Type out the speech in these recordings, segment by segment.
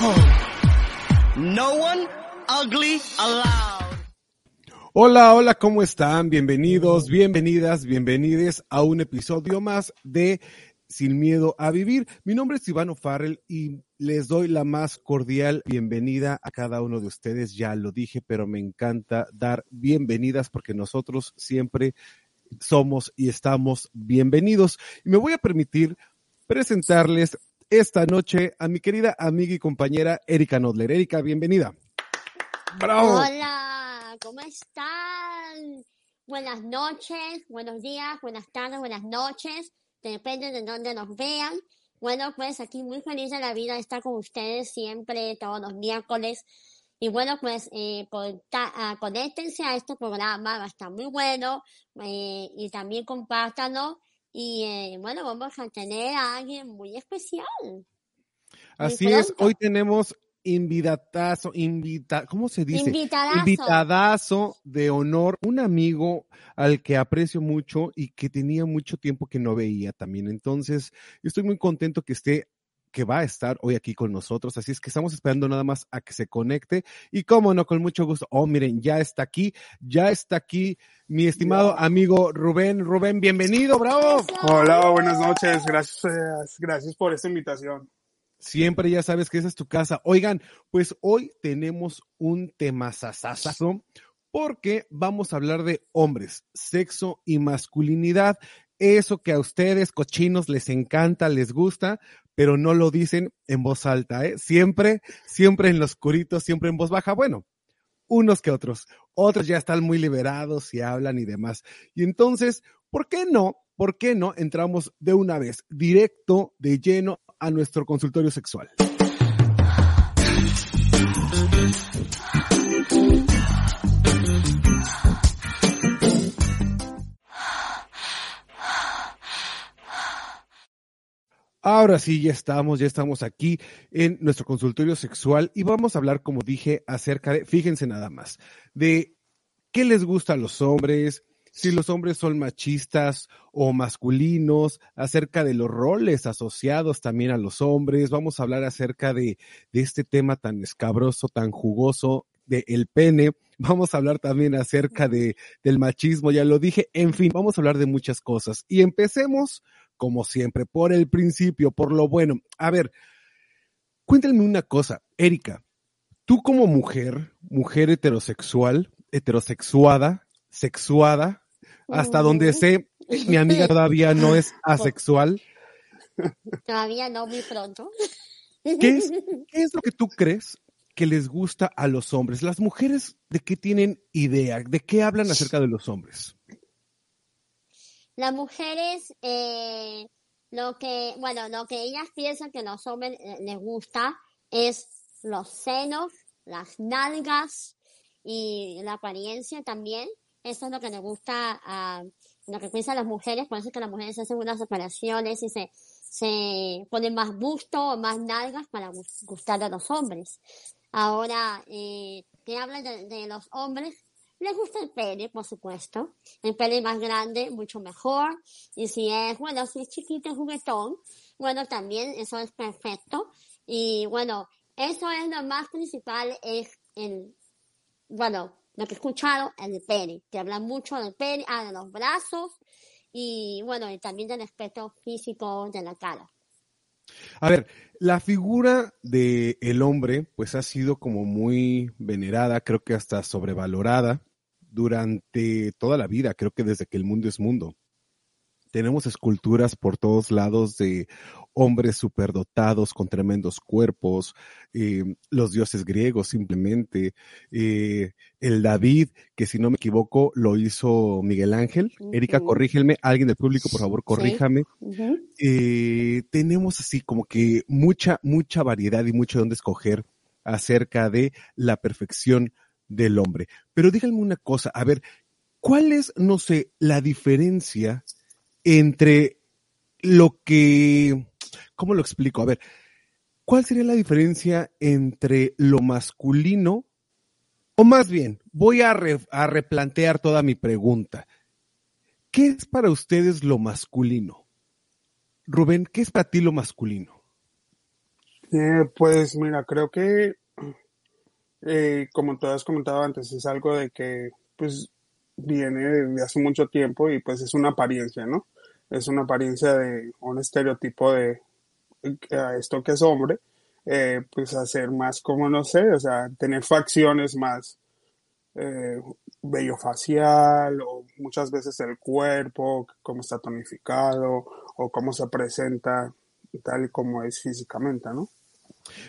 No one ugly allowed. Hola, hola, ¿cómo están? Bienvenidos, bienvenidas, bienvenides a un episodio más de Sin Miedo a Vivir. Mi nombre es Ivano Farrell y les doy la más cordial bienvenida a cada uno de ustedes. Ya lo dije, pero me encanta dar bienvenidas porque nosotros siempre somos y estamos bienvenidos. Y me voy a permitir presentarles esta noche a mi querida amiga y compañera Erika Nodler. Erika, bienvenida. Bravo. Hola, ¿cómo están? Buenas noches, buenos días, buenas tardes, buenas noches, depende de dónde nos vean. Bueno, pues aquí muy feliz de la vida de estar con ustedes siempre, todos los miércoles. Y bueno, pues eh, conta- ah, conéctense a este programa, va a estar muy bueno eh, y también compártanlo. Y eh, bueno, vamos a tener a alguien muy especial. Así Muy es, hoy tenemos invitadazo, invita, ¿cómo se dice? Invitadazo. Invitadazo de honor, un amigo al que aprecio mucho y que tenía mucho tiempo que no veía también. Entonces, estoy muy contento que esté que va a estar hoy aquí con nosotros, así es que estamos esperando nada más a que se conecte y cómo no, con mucho gusto. Oh, miren, ya está aquí, ya está aquí mi estimado amigo Rubén. Rubén, bienvenido, bravo. Hola, buenas noches. Gracias, gracias por esta invitación. Siempre ya sabes que esa es tu casa. Oigan, pues hoy tenemos un tema sasasazo porque vamos a hablar de hombres, sexo y masculinidad. Eso que a ustedes, cochinos, les encanta, les gusta, pero no lo dicen en voz alta, ¿eh? Siempre, siempre en lo oscurito, siempre en voz baja. Bueno, unos que otros. Otros ya están muy liberados y hablan y demás. Y entonces, ¿por qué no? ¿Por qué no entramos de una vez directo, de lleno, a nuestro consultorio sexual? Ahora sí, ya estamos, ya estamos aquí en nuestro consultorio sexual y vamos a hablar, como dije, acerca de, fíjense nada más, de qué les gusta a los hombres, si los hombres son machistas o masculinos, acerca de los roles asociados también a los hombres. Vamos a hablar acerca de, este tema tan escabroso, tan jugoso de el pene. Vamos a hablar también acerca de, del machismo, ya lo dije. En fin, vamos a hablar de muchas cosas. Y empecemos, como siempre, por el principio, por lo bueno. A ver, cuéntenme una cosa, Erika. Tú como mujer, mujer heterosexual, heterosexuada, sexuada, hasta donde sé, mi amiga todavía no es asexual. Todavía no, muy pronto. ¿Qué es, qué es lo que tú crees que les gusta a los hombres? Las mujeres, ¿de qué tienen idea? ¿De qué hablan acerca de los hombres? Las mujeres, eh, lo que, bueno, lo que ellas piensan que los hombres eh, les gusta es los senos, las nalgas y la apariencia también. Eso es lo que les gusta a, lo que piensan las mujeres, por eso es que las mujeres hacen unas operaciones y se, se pone más busto o más nalgas para gustar a los hombres. Ahora, eh, que hablan de, los hombres, les gusta el pene, por supuesto. El pene más grande, mucho mejor. Y si es, bueno, si es chiquito, juguetón, bueno, también eso es perfecto. Y bueno, eso es lo más principal, es el, bueno, lo que he escuchado, el pene, que habla mucho del pene, ah, de los brazos, y bueno, y también del aspecto físico de la cara. A ver, la figura de el hombre, pues ha sido como muy venerada, creo que hasta sobrevalorada durante toda la vida, creo que desde que el mundo es mundo. Tenemos esculturas por todos lados de hombres superdotados con tremendos cuerpos, eh, los dioses griegos simplemente, eh, el David, que si no me equivoco lo hizo Miguel Ángel. Erika, corrígeme, alguien del público, por favor, corríjame. eh, tenemos así como que mucha, mucha variedad y mucho donde escoger acerca de la perfección del hombre. Pero díganme una cosa, a ver, ¿cuál es, no sé, la diferencia entre lo que, ¿cómo lo explico? A ver, ¿cuál sería la diferencia entre lo masculino? O más bien, voy a, re, a replantear toda mi pregunta. ¿Qué es para ustedes lo masculino? Rubén, ¿qué es para ti lo masculino? Eh, pues mira, creo que, eh, como tú has comentado antes, es algo de que, pues, viene de hace mucho tiempo y pues es una apariencia, ¿no? Es una apariencia de un estereotipo de esto que es hombre, eh, pues hacer más como, no sé, o sea, tener facciones más eh, bello facial o muchas veces el cuerpo, cómo está tonificado o cómo se presenta tal y como es físicamente, ¿no?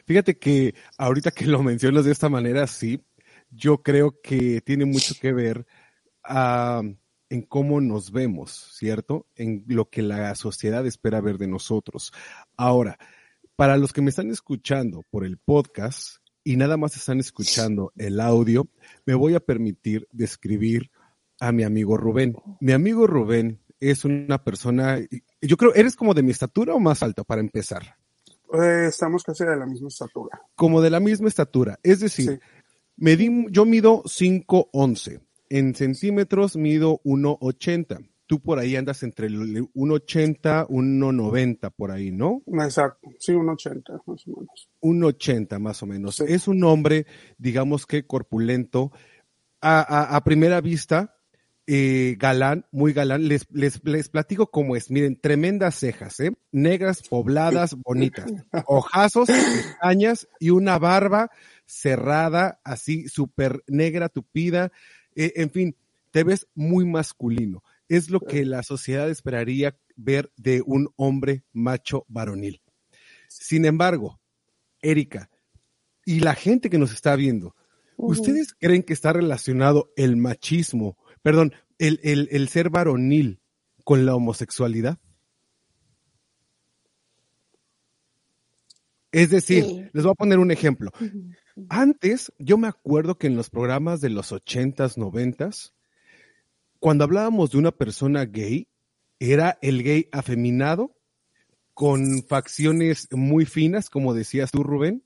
Fíjate que ahorita que lo mencionas de esta manera, sí, yo creo que tiene mucho que ver en cómo nos vemos, ¿cierto? En lo que la sociedad espera ver de nosotros. Ahora, para los que me están escuchando por el podcast y nada más están escuchando el audio, me voy a permitir describir a mi amigo Rubén. Mi amigo Rubén es una persona, yo creo, ¿eres como de mi estatura o más alto para empezar? Eh, estamos casi de la misma estatura. Como de la misma estatura. Es decir, sí. medí, yo mido 5'11". En centímetros mido 1,80. Tú por ahí andas entre el 1,80, 1,90 por ahí, ¿no? Exacto, sí, 1,80 más o menos. 1,80 más o menos. Sí. Es un hombre, digamos que corpulento. A, a, a primera vista, eh, galán, muy galán. Les, les, les platico cómo es. Miren, tremendas cejas, ¿eh? Negras, pobladas, bonitas. Ojazos, pestañas y una barba cerrada, así súper negra, tupida. Eh, en fin, te ves muy masculino. Es lo que la sociedad esperaría ver de un hombre macho varonil. Sin embargo, Erika, y la gente que nos está viendo, uh -huh. ¿ustedes creen que está relacionado el machismo, perdón, el, el, el ser varonil con la homosexualidad? Es decir, sí. les voy a poner un ejemplo. Uh -huh. Antes, yo me acuerdo que en los programas de los ochentas, noventas, cuando hablábamos de una persona gay, era el gay afeminado, con facciones muy finas, como decías tú, Rubén,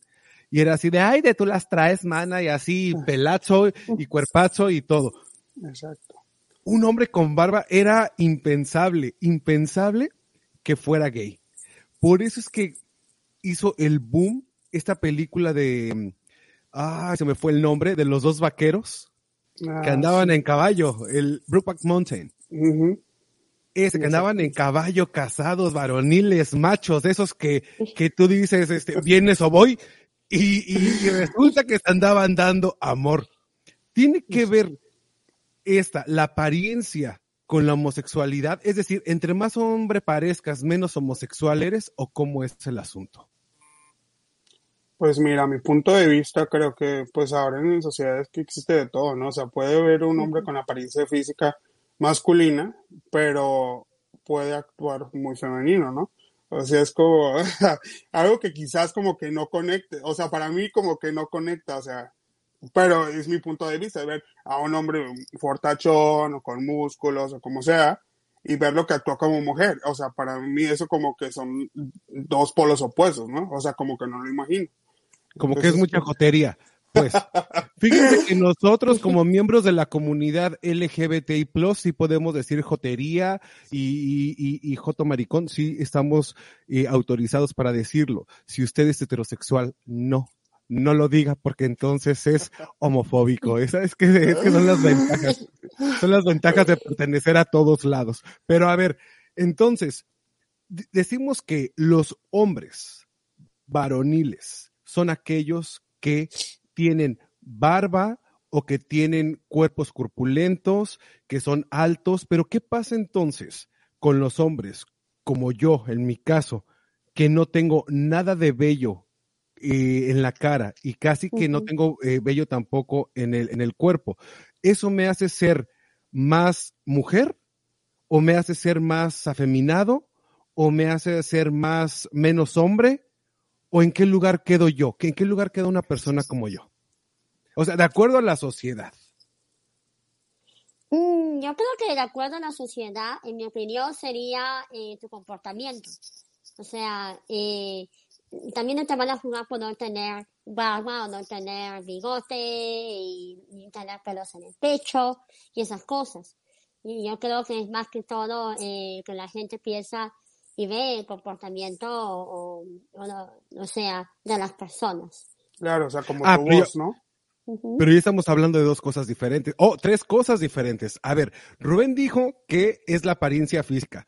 y era así de, ay, de tú las traes, mana, y así, pelazo y cuerpazo y todo. Exacto. Un hombre con barba era impensable, impensable que fuera gay. Por eso es que hizo el boom esta película de ah, se me fue el nombre, de los dos vaqueros ah, que andaban sí. en caballo, el Brookback Mountain. Uh -huh. Ese, que andaban en caballo, casados, varoniles, machos, esos que, que tú dices, este, vienes o voy, y, y, y resulta que andaban dando amor. Tiene que ver esta, la apariencia con la homosexualidad, es decir, entre más hombre parezcas, menos homosexual eres, o cómo es el asunto. Pues mira, a mi punto de vista, creo que pues ahora en sociedades que existe de todo, ¿no? O sea, puede ver un hombre con apariencia física masculina, pero puede actuar muy femenino, ¿no? O sea, es como algo que quizás como que no conecte, o sea, para mí como que no conecta, o sea, pero es mi punto de vista, ver a un hombre fortachón o con músculos o como sea, y verlo que actúa como mujer. O sea, para mí eso como que son dos polos opuestos, ¿no? O sea, como que no lo imagino. Como que es mucha jotería. Pues, fíjense que nosotros como miembros de la comunidad LGBTI+, sí podemos decir jotería y, y, y, joto maricón, sí estamos eh, autorizados para decirlo. Si usted es heterosexual, no, no lo diga porque entonces es homofóbico. Esa es que, es que son las ventajas. Son las ventajas de pertenecer a todos lados. Pero a ver, entonces, decimos que los hombres varoniles son aquellos que tienen barba o que tienen cuerpos corpulentos, que son altos, pero ¿qué pasa entonces con los hombres, como yo, en mi caso, que no tengo nada de vello eh, en la cara y casi que no tengo eh, vello tampoco en el, en el cuerpo? ¿Eso me hace ser más mujer o me hace ser más afeminado o me hace ser más menos hombre? ¿O en qué lugar quedo yo? ¿En qué lugar queda una persona como yo? O sea, de acuerdo a la sociedad. Mm, yo creo que de acuerdo a la sociedad, en mi opinión, sería eh, tu comportamiento. O sea, eh, también te van a jugar por no tener barba o no tener bigote y, tener pelos en el pecho y esas cosas. Y yo creo que es más que todo eh, que la gente piensa y ve el comportamiento o, o, sea, de las personas. Claro, o sea, como ah, tu voz, ¿no? Pero ya estamos hablando de dos cosas diferentes, o oh, tres cosas diferentes. A ver, Rubén dijo que es la apariencia física.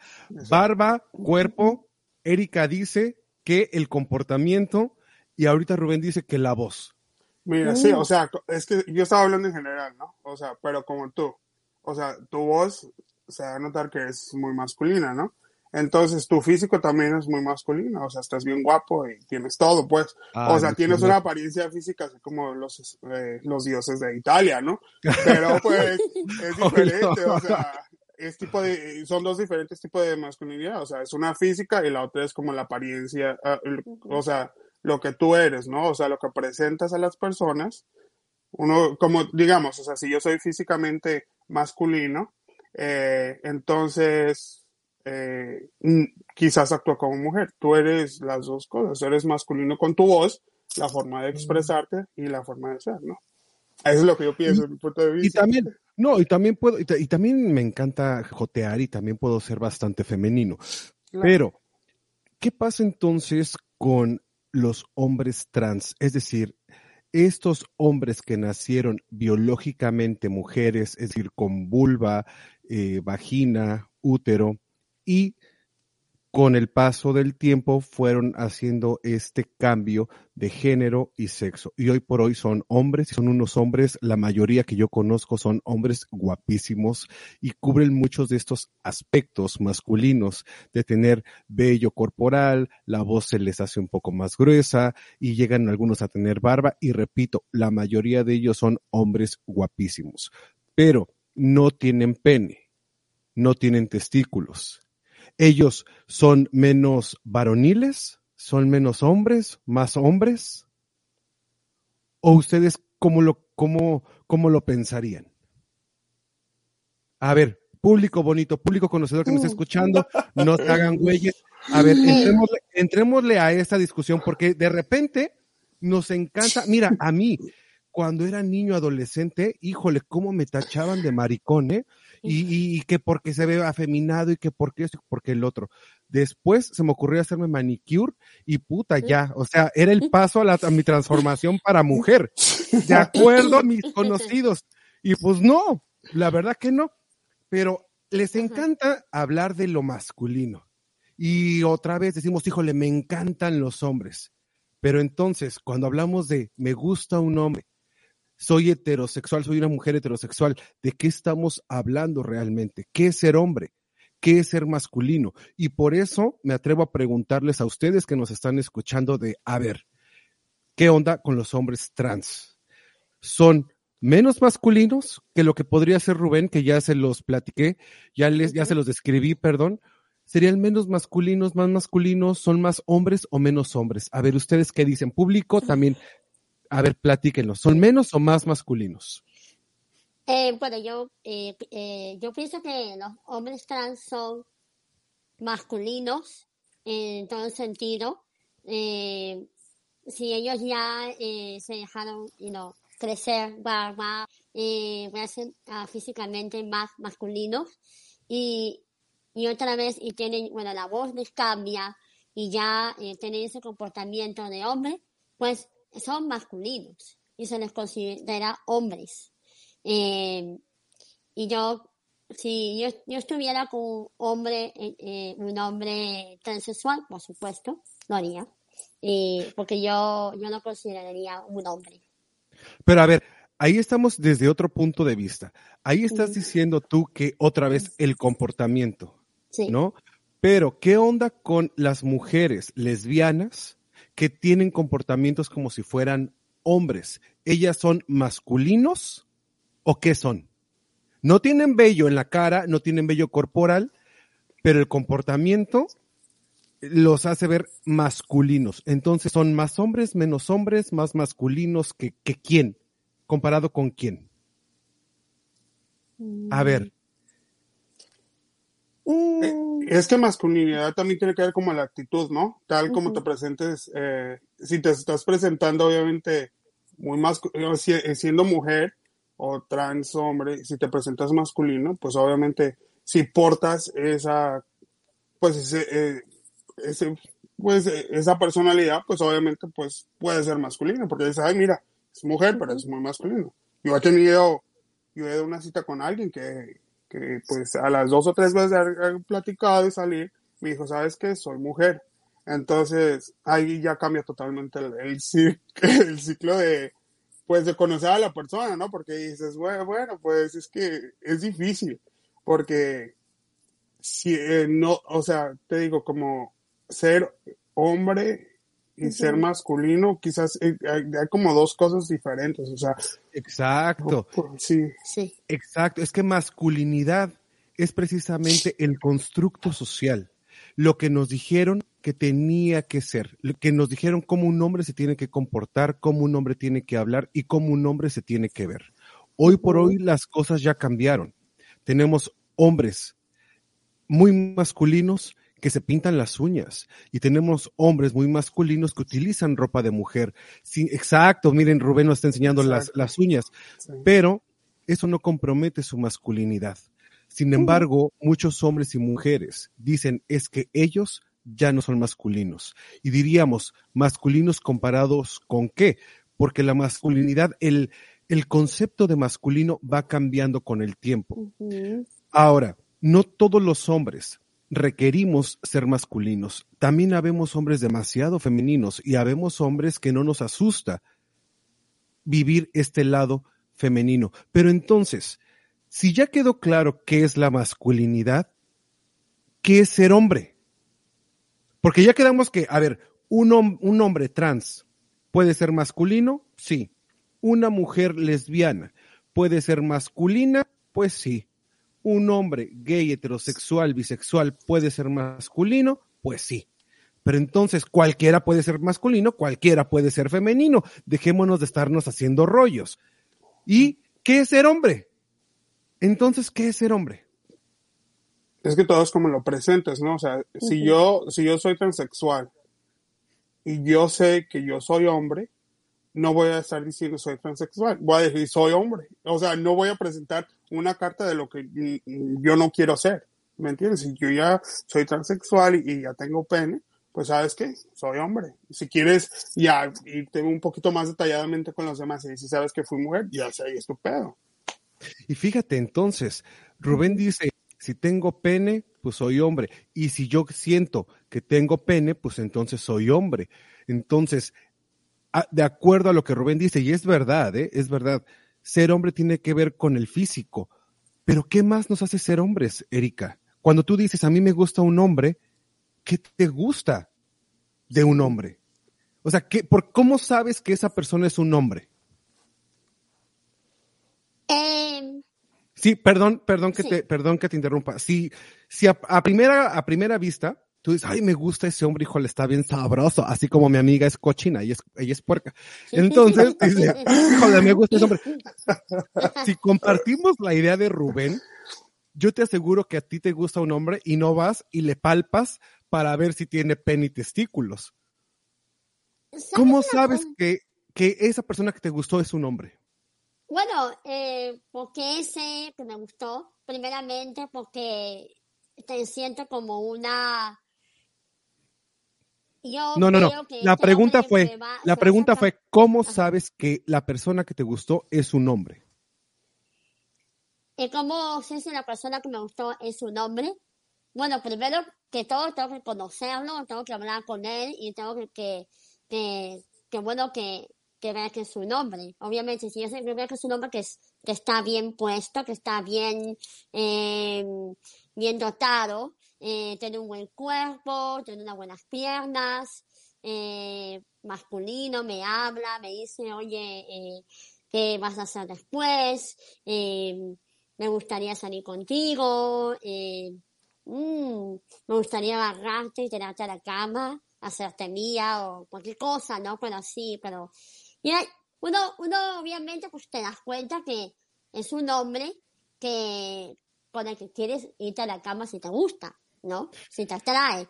Barba, cuerpo, Erika dice que el comportamiento, y ahorita Rubén dice que la voz. Mira, sí, o sea, es que yo estaba hablando en general, ¿no? O sea, pero como tú, o sea, tu voz se va a notar que es muy masculina, ¿no? Entonces tu físico también es muy masculino, o sea, estás bien guapo y tienes todo, pues. o ah, sea, tienes una apariencia física así como los, eh, los dioses de Italia, ¿no? Pero pues es diferente, o sea, es tipo de, son dos diferentes tipos de masculinidad, o sea, es una física y la otra es como la apariencia, ah, o sea, lo que tú eres, ¿no? O sea, lo que presentas a las personas. Uno, como digamos, o sea, si yo soy físicamente masculino, eh, entonces eh, quizás actúa como mujer. Tú eres las dos cosas, eres masculino con tu voz, la forma de expresarte y la forma de ser, ¿no? Eso es lo que yo pienso desde mi punto de vista. Y también, no, y también puedo, y, también me encanta jotear y también puedo ser bastante femenino. Pero, ¿qué pasa entonces con los hombres trans? Es decir, estos hombres que nacieron biológicamente mujeres, es decir, con vulva, eh, vagina, útero, y con el paso del tiempo fueron haciendo este cambio de género y sexo. Y hoy por hoy son hombres, son unos hombres, la mayoría que yo conozco son hombres guapísimos y cubren muchos de estos aspectos masculinos de tener vello corporal, la voz se les hace un poco más gruesa y llegan algunos a tener barba. Y repito, la mayoría de ellos son hombres guapísimos, pero no tienen pene, no tienen testículos ellos son menos varoniles, son menos hombres, más hombres? ¿O ustedes cómo lo, cómo, cómo lo pensarían? A ver, público bonito, público conocedor que nos está escuchando, no se hagan güeyes. A ver, entrémosle, entrémosle a esta discusión porque de repente nos encanta, mira, a mí, cuando era niño adolescente, híjole, cómo me tachaban de maricón, ¿eh? Y, que porque se ve afeminado y que porque esto y porque el otro. Después se me ocurrió hacerme manicure y puta ya, o sea, era el paso a, a mi transformación para mujer, de acuerdo a mis conocidos. Y pues no, la verdad que no, pero les encanta hablar de lo masculino. Y otra vez decimos, híjole, me encantan los hombres. Pero entonces, cuando hablamos de me gusta un hombre, soy heterosexual, soy una mujer heterosexual. ¿De qué estamos hablando realmente? ¿Qué es ser hombre? ¿Qué es ser masculino? Y por eso me atrevo a preguntarles a ustedes que nos están escuchando de, a ver, ¿qué onda con los hombres trans? ¿Son menos masculinos que lo que podría ser Rubén, que ya se los platiqué, ya, les, ya se los describí, perdón? ¿Serían menos masculinos, más masculinos? ¿Son más hombres o menos hombres? A ver, ustedes qué dicen, público, también a ver, platíquenos. ¿Son menos o más masculinos? Eh, bueno, yo, eh, eh, yo pienso que los hombres trans son masculinos en todo sentido. Si ellos ya se dejaron you know, crecer, eh, van a ser físicamente más masculinos y, y otra vez y tienen, bueno, la voz les cambia y ya tienen ese comportamiento de hombre, pues son masculinos y se les considera hombres. Eh, y yo, si yo, yo estuviera con un hombre, eh, eh, un hombre transexual, por supuesto, lo haría. Eh, porque yo, yo no consideraría un hombre. Pero a ver, ahí estamos desde otro punto de vista. Ahí estás diciendo tú que otra vez el comportamiento, Sí. ¿no? Pero, ¿qué onda con las mujeres lesbianas que tienen comportamientos como si fueran hombres? ¿Ellas son masculinos o qué son? No tienen vello en la cara, no tienen vello corporal, pero el comportamiento los hace ver masculinos. Entonces, ¿son más hombres, menos hombres, más masculinos que, que quién? ¿Comparado con quién? A ver, Mm, Es que masculinidad también tiene que ver como la actitud, ¿no? Tal como te presentes, eh, si te estás presentando obviamente muy masculino, siendo mujer o trans hombre, si te presentas masculino, pues obviamente si portas esa, pues ese, eh, ese, pues eh, esa personalidad, pues obviamente pues puede ser masculino, porque dices, ay mira, es mujer, pero es muy masculino. Yo he tenido, yo he a una cita con alguien que, que pues a las dos o tres veces de platicado y salir, me dijo, ¿sabes qué? Soy mujer. Entonces, ahí ya cambia totalmente el ciclo de, pues, de conocer a la persona, ¿no? Porque dices, bueno, bueno, pues es que es difícil, porque si eh, no, o sea, te digo, como ser hombre y ser masculino, quizás eh, hay, hay como dos cosas diferentes, o sea, exacto, sí, sí. exacto. Es que masculinidad es precisamente el constructo social, lo que nos dijeron que tenía que ser, lo que nos dijeron cómo un hombre se tiene que comportar, cómo un hombre tiene que hablar y cómo un hombre se tiene que ver. Hoy por hoy las cosas ya cambiaron. Tenemos hombres muy masculinos que se pintan las uñas y tenemos hombres muy masculinos que utilizan ropa de mujer. Sí, exacto, miren, Rubén nos está enseñando las, las uñas, sí. pero eso no compromete su masculinidad. Sin embargo, muchos hombres y mujeres dicen es que ellos ya no son masculinos. Y diríamos, masculinos comparados con qué? Porque la masculinidad, el, el concepto de masculino va cambiando con el tiempo. Ahora, no todos los hombres requerimos ser masculinos. También habemos hombres demasiado femeninos y habemos hombres que no nos asusta vivir este lado femenino. Pero entonces, si ya quedó claro qué es la masculinidad, ¿qué es ser hombre? Porque ya quedamos que, a ver, un, un hombre trans puede ser masculino, sí. Una mujer lesbiana puede ser masculina, pues sí. Un hombre gay, heterosexual, bisexual puede ser masculino, pues sí. Pero entonces cualquiera puede ser masculino, cualquiera puede ser femenino. Dejémonos de estarnos haciendo rollos. ¿Y qué es ser hombre? Entonces, ¿qué es ser hombre? Es que todo es como lo presentes, ¿no? O sea, si yo, si yo soy transexual y yo sé que yo soy hombre, no voy a estar diciendo soy transexual, voy a decir soy hombre. O sea, no voy a presentar una carta de lo que mm, yo no quiero ser. ¿Me entiendes? Si yo ya soy transexual y, ya tengo pene, pues sabes qué, soy hombre. Si quieres ya irte un poquito más detalladamente con los demás y si sabes que fui mujer, ya sé, es tu pedo. Y fíjate, entonces, Rubén dice, si tengo pene, pues soy hombre. Y si yo siento que tengo pene, pues entonces soy hombre. Entonces, de acuerdo a lo que Rubén dice, y es verdad, ¿eh? es verdad, ser hombre tiene que ver con el físico. Pero ¿qué más nos hace ser hombres, Erika? Cuando tú dices, a mí me gusta un hombre, ¿qué te gusta de un hombre? O sea, ¿qué, por, ¿cómo sabes que esa persona es un hombre? Eh, Sí, perdón, perdón que Sí. te, perdón que te interrumpa. Si, si a, a primera, a primera vista tú dices, ay, me gusta ese hombre, híjole, está bien sabroso, así como mi amiga es cochina y es, ella es puerca. Entonces, dice, híjole, me gusta ese hombre. Si compartimos la idea de Rubén, yo te aseguro que a ti te gusta un hombre y no vas y le palpas para ver si tiene pene y testículos. ¿Cómo sabes cosa? que, que esa persona que te gustó es un hombre? Bueno, eh, porque ese que me gustó, primeramente porque te siento como una... Yo No, no, no. La pregunta fue, va- la pregunta fue, ¿cómo Ajá. sabes que la persona que te gustó es un hombre? ¿Y cómo sé si la persona que me gustó es un hombre? Bueno, primero que todo tengo que conocerlo, tengo que hablar con él y tengo que, que, que, que bueno, que, que ver que es un hombre. Obviamente, si yo sé que veo que es un hombre que, es, que está bien puesto, que está bien, eh, bien dotado, eh, tiene un buen cuerpo, tiene unas buenas piernas, eh, masculino, me habla, me dice, oye, eh, ¿qué vas a hacer después? Eh, me gustaría salir contigo, mm, me gustaría agarrarte y tirarte a la cama, hacerte mía o cualquier cosa, ¿no? Pero sí, pero mira, uno, uno obviamente pues te das cuenta que es un hombre que con el que quieres irte a la cama si te gusta, ¿no? Si te atrae.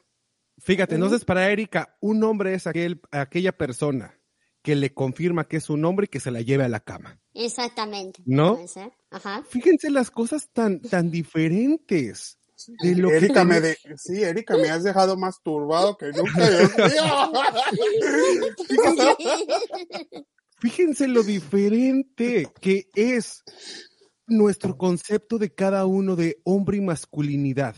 Fíjate, entonces para Erika, un hombre es aquel, aquella persona que le confirma que es un hombre y que se la lleve a la cama. Exactamente. ¿No? Puede ser. Ajá. Fíjense las cosas tan, tan diferentes. De lo que Erika, me de... sí, Erika, me has dejado más turbado que nunca. Fíjense lo diferente que es nuestro concepto de cada uno de hombre y masculinidad.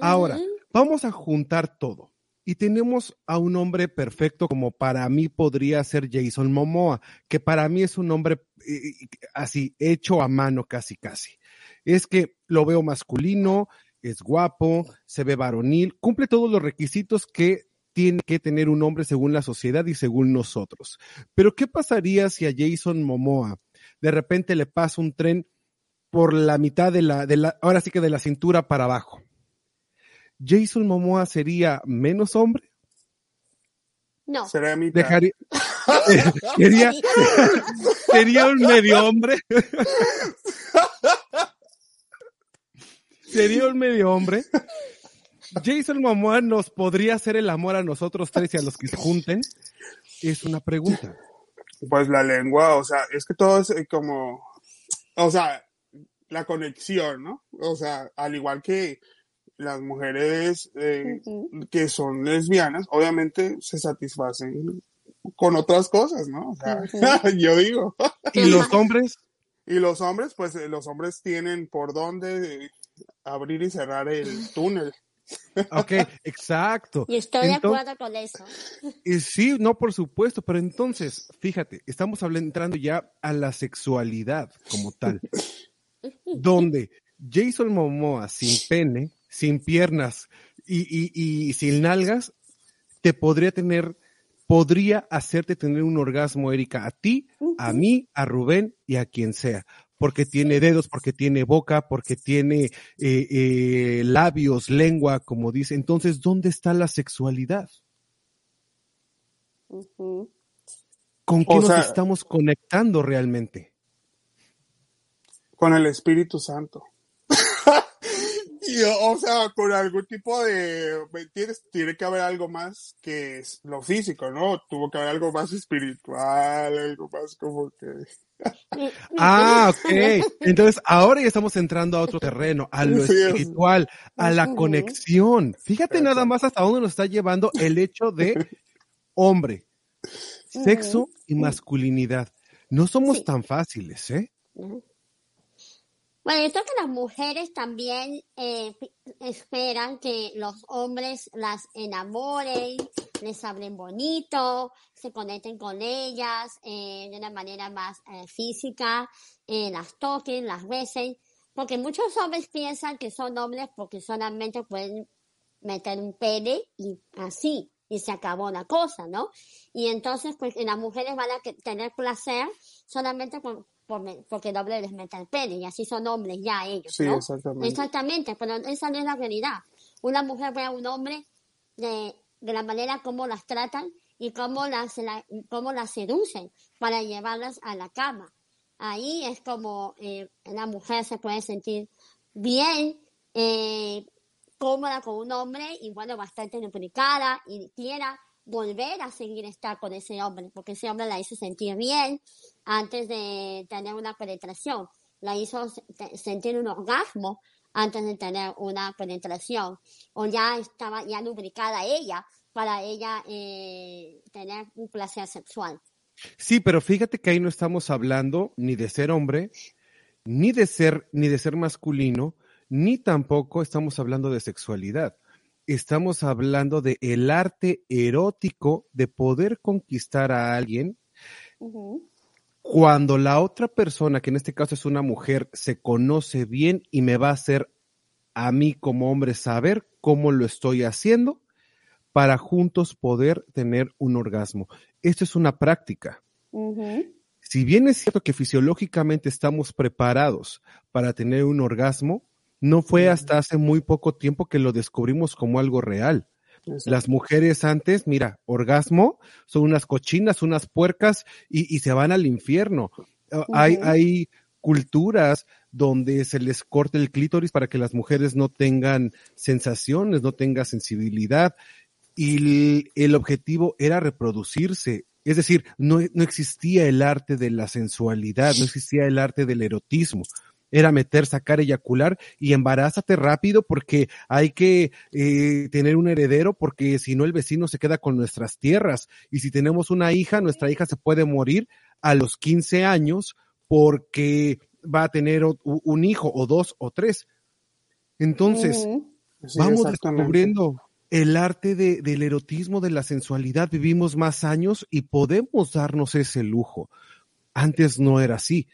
Ahora, vamos a juntar todo. Y tenemos a un hombre perfecto como para mí podría ser Jason Momoa, que para mí es un hombre eh, así hecho a mano casi casi. Es que lo veo masculino, es guapo, se ve varonil, cumple todos los requisitos que tiene que tener un hombre según la sociedad y según nosotros. Pero ¿qué pasaría si a Jason Momoa de repente le pasa un tren por la mitad de la, de la, ahora sí que de la cintura para abajo? Jason Momoa sería menos hombre, No. Será mi dejaría, sería, sería un medio hombre, sería un medio hombre. Jason Momoa nos podría hacer el amor a nosotros tres y a los que se junten. Es una pregunta. Pues la lengua, o sea, es que todo es eh, como, o sea, la conexión, ¿no? O sea, al igual que las mujeres eh, que son lesbianas, obviamente se satisfacen con otras cosas, ¿no? O sea, yo digo. Y los hombres, Y los hombres, pues eh, los hombres tienen por dónde abrir y cerrar el túnel. ok, exacto. Y estoy de acuerdo con eso. Y sí, no, por supuesto, pero entonces, fíjate, estamos hablando, entrando ya a la sexualidad como tal, donde Jason Momoa sin pene, sin piernas y, y, y sin nalgas, te podría tener, podría hacerte tener un orgasmo, Erika, a ti, a mí, a Rubén y a quien sea. Porque tiene dedos, porque tiene boca, porque tiene eh, eh, labios, lengua, como dice. Entonces, ¿dónde está la sexualidad? ¿Con qué O nos sea- estamos conectando realmente? Con el Espíritu Santo. Y, o sea, con algún tipo de, ¿me entiendes? Tiene que haber algo más que es lo físico, ¿no? Tuvo que haber algo más espiritual, algo más como que... Ah, ok. Entonces, ahora ya estamos entrando a otro terreno, a lo espiritual, a la conexión. Fíjate nada más hasta dónde nos está llevando el hecho de hombre, sexo y masculinidad. No somos tan fáciles, ¿eh? Bueno, yo creo que las mujeres también eh, esperan que los hombres las enamoren, les hablen bonito, se conecten con ellas eh, de una manera más eh, física, las toquen, las besen, porque muchos hombres piensan que son hombres porque solamente pueden meter un pene y así, y se acabó la cosa, ¿no? Y entonces, pues las mujeres van a tener placer solamente me- porque el hombre les mete el pene, y así son hombres ya ellos, Sí, ¿no? exactamente. Exactamente, pero esa no es la realidad. Una mujer ve a un hombre de, de la manera como las tratan y cómo las, la- cómo las seducen para llevarlas a la cama. Ahí es como eh, la mujer se puede sentir bien, eh, cómoda con un hombre y bueno, bastante lubricada y quiera volver a seguir estar con ese hombre, porque ese hombre la hizo sentir bien antes de tener una penetración, la hizo sentir un orgasmo antes de tener una penetración, o ya estaba ya lubricada ella para ella eh, tener un placer sexual. Sí, pero fíjate que ahí no estamos hablando ni de ser hombre, ni de ser, ni de ser masculino, ni tampoco estamos hablando de sexualidad. Estamos hablando de el arte erótico de poder conquistar a alguien cuando la otra persona, que en este caso es una mujer, se conoce bien y me va a hacer a mí como hombre saber cómo lo estoy haciendo para juntos poder tener un orgasmo. Esto es una práctica. Si bien es cierto que fisiológicamente estamos preparados para tener un orgasmo, no fue hasta hace muy poco tiempo que lo descubrimos como algo real. Exacto. Las mujeres antes, mira, orgasmo, son unas cochinas, unas puercas y, y se van al infierno. Ah, Hay, culturas donde se les corta el clítoris para que las mujeres no tengan sensaciones, no tengan sensibilidad y el, el objetivo era reproducirse. Es decir, no, no existía el arte de la sensualidad, no existía el arte del erotismo. Era meter, sacar, eyacular y embarázate rápido porque hay que eh, tener un heredero porque si no el vecino se queda con nuestras tierras. Y si tenemos una hija, nuestra hija se puede morir a los 15 años porque va a tener un hijo o dos o tres. Entonces. Sí, vamos descubriendo el arte de- del erotismo, de la sensualidad. Vivimos más años y podemos darnos ese lujo. Antes no era así.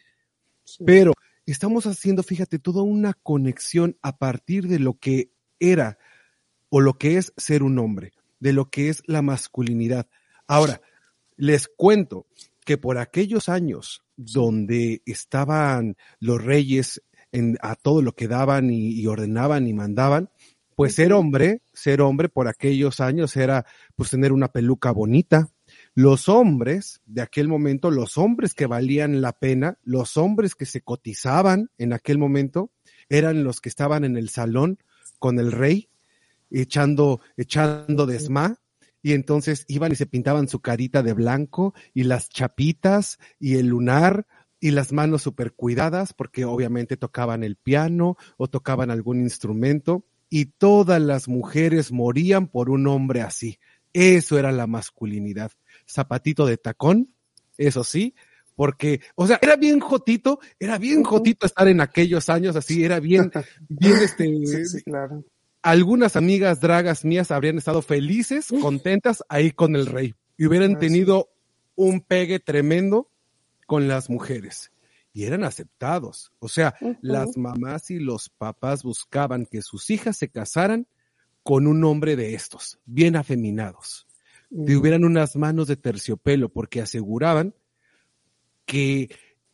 Sí. Pero estamos haciendo, fíjate, toda una conexión a partir de lo que era o lo que es ser un hombre, de lo que es la masculinidad. Ahora, les cuento que por aquellos años donde estaban los reyes en, a todo lo que daban y, y ordenaban y mandaban, pues ser hombre, ser hombre por aquellos años era pues tener una peluca bonita. Los hombres de aquel momento, los hombres que valían la pena, los hombres que se cotizaban en aquel momento, eran los que estaban en el salón con el rey, echando, echando desma, y entonces iban y se pintaban su carita de blanco y las chapitas y el lunar y las manos súper cuidadas porque obviamente tocaban el piano o tocaban algún instrumento y todas las mujeres morían por un hombre así. Eso era la masculinidad. Zapatito de tacón, eso sí, porque, o sea, era bien jotito, era bien jotito estar en aquellos años así, era bien, bien este, Sí, sí, claro. algunas amigas dragas mías habrían estado felices, contentas ahí con el rey y hubieran Ah, tenido un pegue tremendo con las mujeres y eran aceptados. O sea, las mamás y los papás buscaban que sus hijas se casaran con un hombre de estos, bien afeminados, que hubieran unas manos de terciopelo porque aseguraban que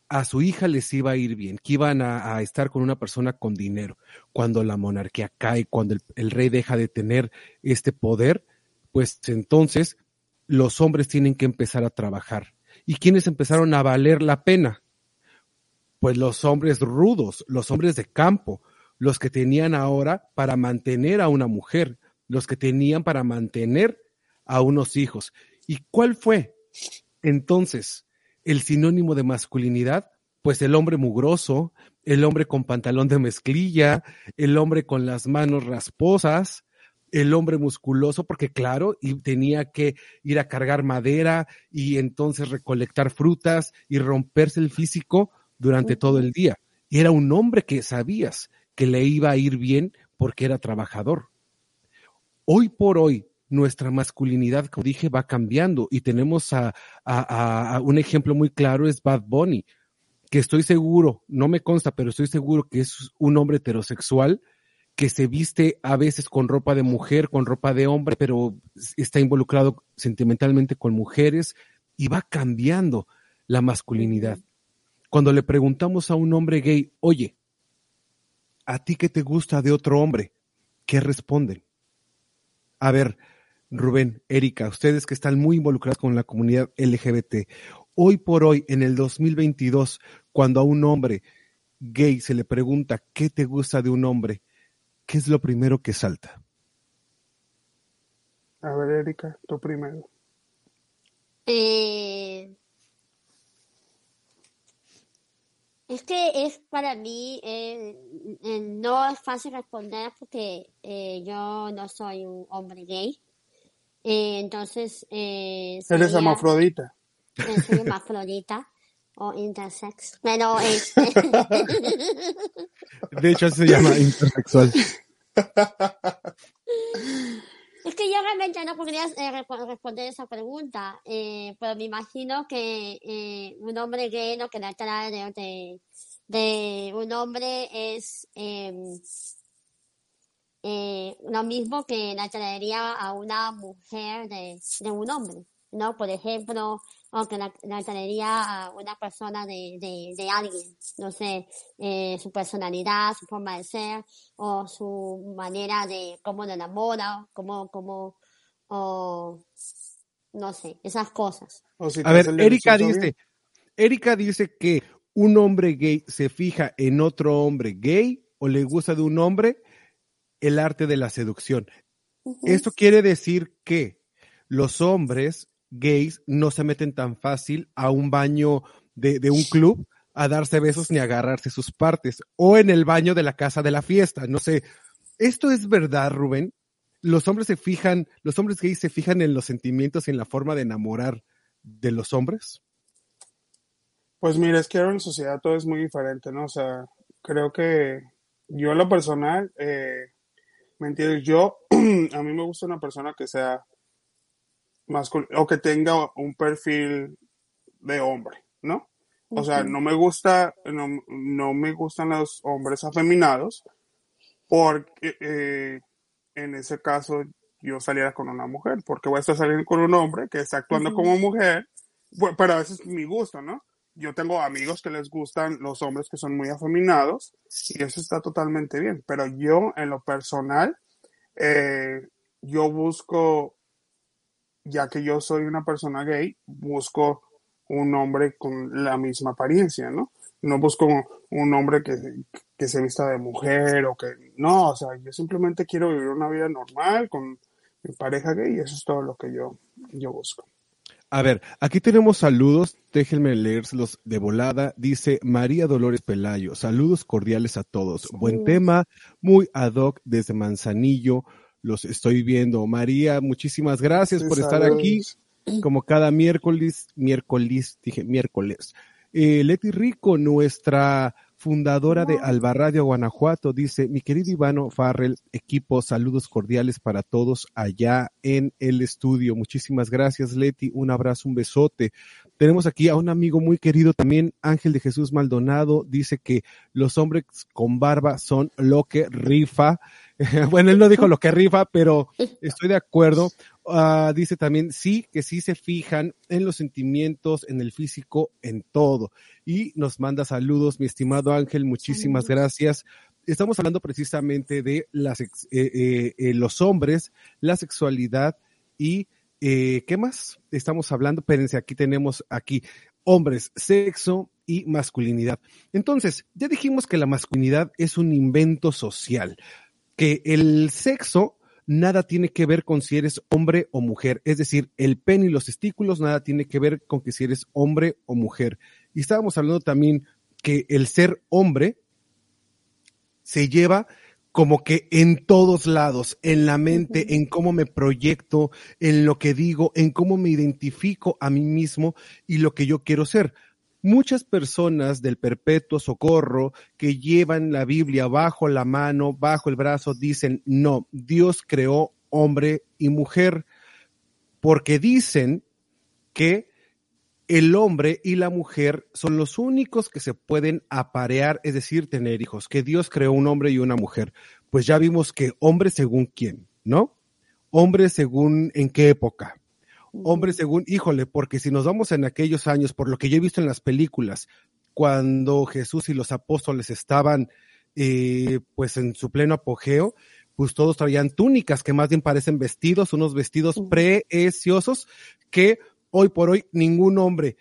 a su hija les iba a ir bien, que iban a, a estar con una persona con dinero. Cuando la monarquía cae, cuando el, el rey deja de tener este poder, pues entonces los hombres tienen que empezar a trabajar. ¿Y quiénes empezaron a valer la pena? Pues los hombres rudos, los hombres de campo, los que tenían ahora para mantener a una mujer, los que tenían para mantener a unos hijos. ¿Y cuál fue entonces el sinónimo de masculinidad? Pues el hombre mugroso, el hombre con pantalón de mezclilla, el hombre con las manos rasposas, el hombre musculoso, porque claro, y tenía que ir a cargar madera y entonces recolectar frutas y romperse el físico durante todo el día. Y era un hombre que sabías que le iba a ir bien porque era trabajador. Hoy por hoy, nuestra masculinidad, como dije, va cambiando y tenemos a, a, un ejemplo muy claro, es Bad Bunny, que estoy seguro, no me consta, pero estoy seguro que es un hombre heterosexual que se viste a veces con ropa de mujer, con ropa de hombre, pero está involucrado sentimentalmente con mujeres y va cambiando la masculinidad. Cuando le preguntamos a un hombre gay, oye, ¿a ti qué te gusta de otro hombre? ¿Qué responden? A ver, Rubén, Erika, ustedes que están muy involucrados con la comunidad LGBT, hoy por hoy, en el 2022, cuando a un hombre gay se le pregunta qué te gusta de un hombre, ¿qué es lo primero que salta? A ver, Erika, tú primero. Eh, es que es para mí, eh, eh, no es fácil responder porque eh, yo no soy un hombre gay. Eh, entonces, eh, Eres sería- hermafrodita. eh, soy hermafrodita o intersex. Pero este, De hecho, se llama intersexual. Es que yo realmente no podría eh, responder esa pregunta, eh, pero me imagino que eh, un hombre gay lo que le atrae de, de, de un hombre es eh, lo mismo que le atraería a una mujer de, de un hombre, ¿no? Por ejemplo, o que le, le atraería a una persona de, de, de alguien, no sé, eh, su personalidad, su forma de ser, o su manera de cómo lo enamora, cómo, cómo, o no sé, esas cosas. O si A ver, Erika dice, bien. Erika dice que un hombre gay se fija en otro hombre gay o le gusta de un hombre el arte de la seducción. Esto quiere decir que los hombres gays no se meten tan fácil a un baño de, de un club a darse besos ni a agarrarse sus partes o en el baño de la casa de la fiesta. No sé, ¿esto es verdad, Rubén? Los hombres se fijan, los hombres gays se fijan en los sentimientos y en la forma de enamorar de los hombres. Pues mira, es que ahora en la sociedad todo es muy diferente, ¿no? O sea, creo que yo en lo personal, eh, ¿me entiendes? Yo, a mí me gusta una persona que sea masculina o que tenga un perfil de hombre, ¿no? O sea, no me gusta, no, no me gustan los hombres afeminados porque eh, en ese caso yo saliera con una mujer, porque voy a estar saliendo con un hombre que está actuando como mujer, pero a veces es mi gusto, ¿no? Yo tengo amigos que les gustan los hombres que son muy afeminados y eso está totalmente bien, pero yo en lo personal, eh, yo busco, ya que yo soy una persona gay, busco un hombre con la misma apariencia, ¿no? No busco un hombre que, que se vista de mujer o que no, o sea, yo simplemente quiero vivir una vida normal con mi pareja gay y eso es todo lo que yo, yo busco. A ver, aquí tenemos saludos, déjenme leérselos de volada. Dice María Dolores Pelayo, saludos cordiales a todos. Buen tema, muy ad hoc desde Manzanillo, los estoy viendo. María, muchísimas gracias por estar aquí, como cada miércoles, miércoles, dije miércoles. Eh, Leti Rico, nuestra fundadora de Alba Radio Guanajuato, dice, mi querido Ivano Farrell, equipo, saludos cordiales para todos allá en el estudio. Muchísimas gracias, Leti. Un abrazo, un besote. Tenemos aquí a un amigo muy querido también, Ángel de Jesús Maldonado, dice que los hombres con barba son lo que rifa. bueno, él no dijo lo que rifa, pero estoy de acuerdo. Ah, dice también, sí, que sí se fijan en los sentimientos, en el físico, en todo. Y nos manda saludos, mi estimado Ángel, muchísimas Saludos. gracias. Estamos hablando precisamente de las, eh, eh, eh, los hombres, la sexualidad y, eh, ¿qué más? Estamos hablando, espérense, aquí tenemos aquí hombres, sexo y masculinidad. Entonces, ya dijimos que la masculinidad es un invento social, que el sexo nada tiene que ver con si eres hombre o mujer. Es decir, el pene y los testículos nada tiene que ver con que si eres hombre o mujer. Y estábamos hablando también que el ser hombre se lleva como que en todos lados, en la mente, en cómo me proyecto, en lo que digo, en cómo me identifico a mí mismo y lo que yo quiero ser. Muchas personas del perpetuo socorro que llevan la Biblia bajo la mano, bajo el brazo, dicen, no, Dios creó hombre y mujer, porque dicen que el hombre y la mujer son los únicos que se pueden aparear, es decir, tener hijos, que Dios creó un hombre y una mujer. Pues ya vimos que hombre según quién, ¿no? Hombre según en qué época. Hombre según, híjole, porque si nos vamos en aquellos años, por lo que yo he visto en las películas, cuando Jesús y los apóstoles estaban eh, pues en su pleno apogeo, pues todos traían túnicas que más bien parecen vestidos, unos vestidos preciosos que hoy por hoy ningún hombre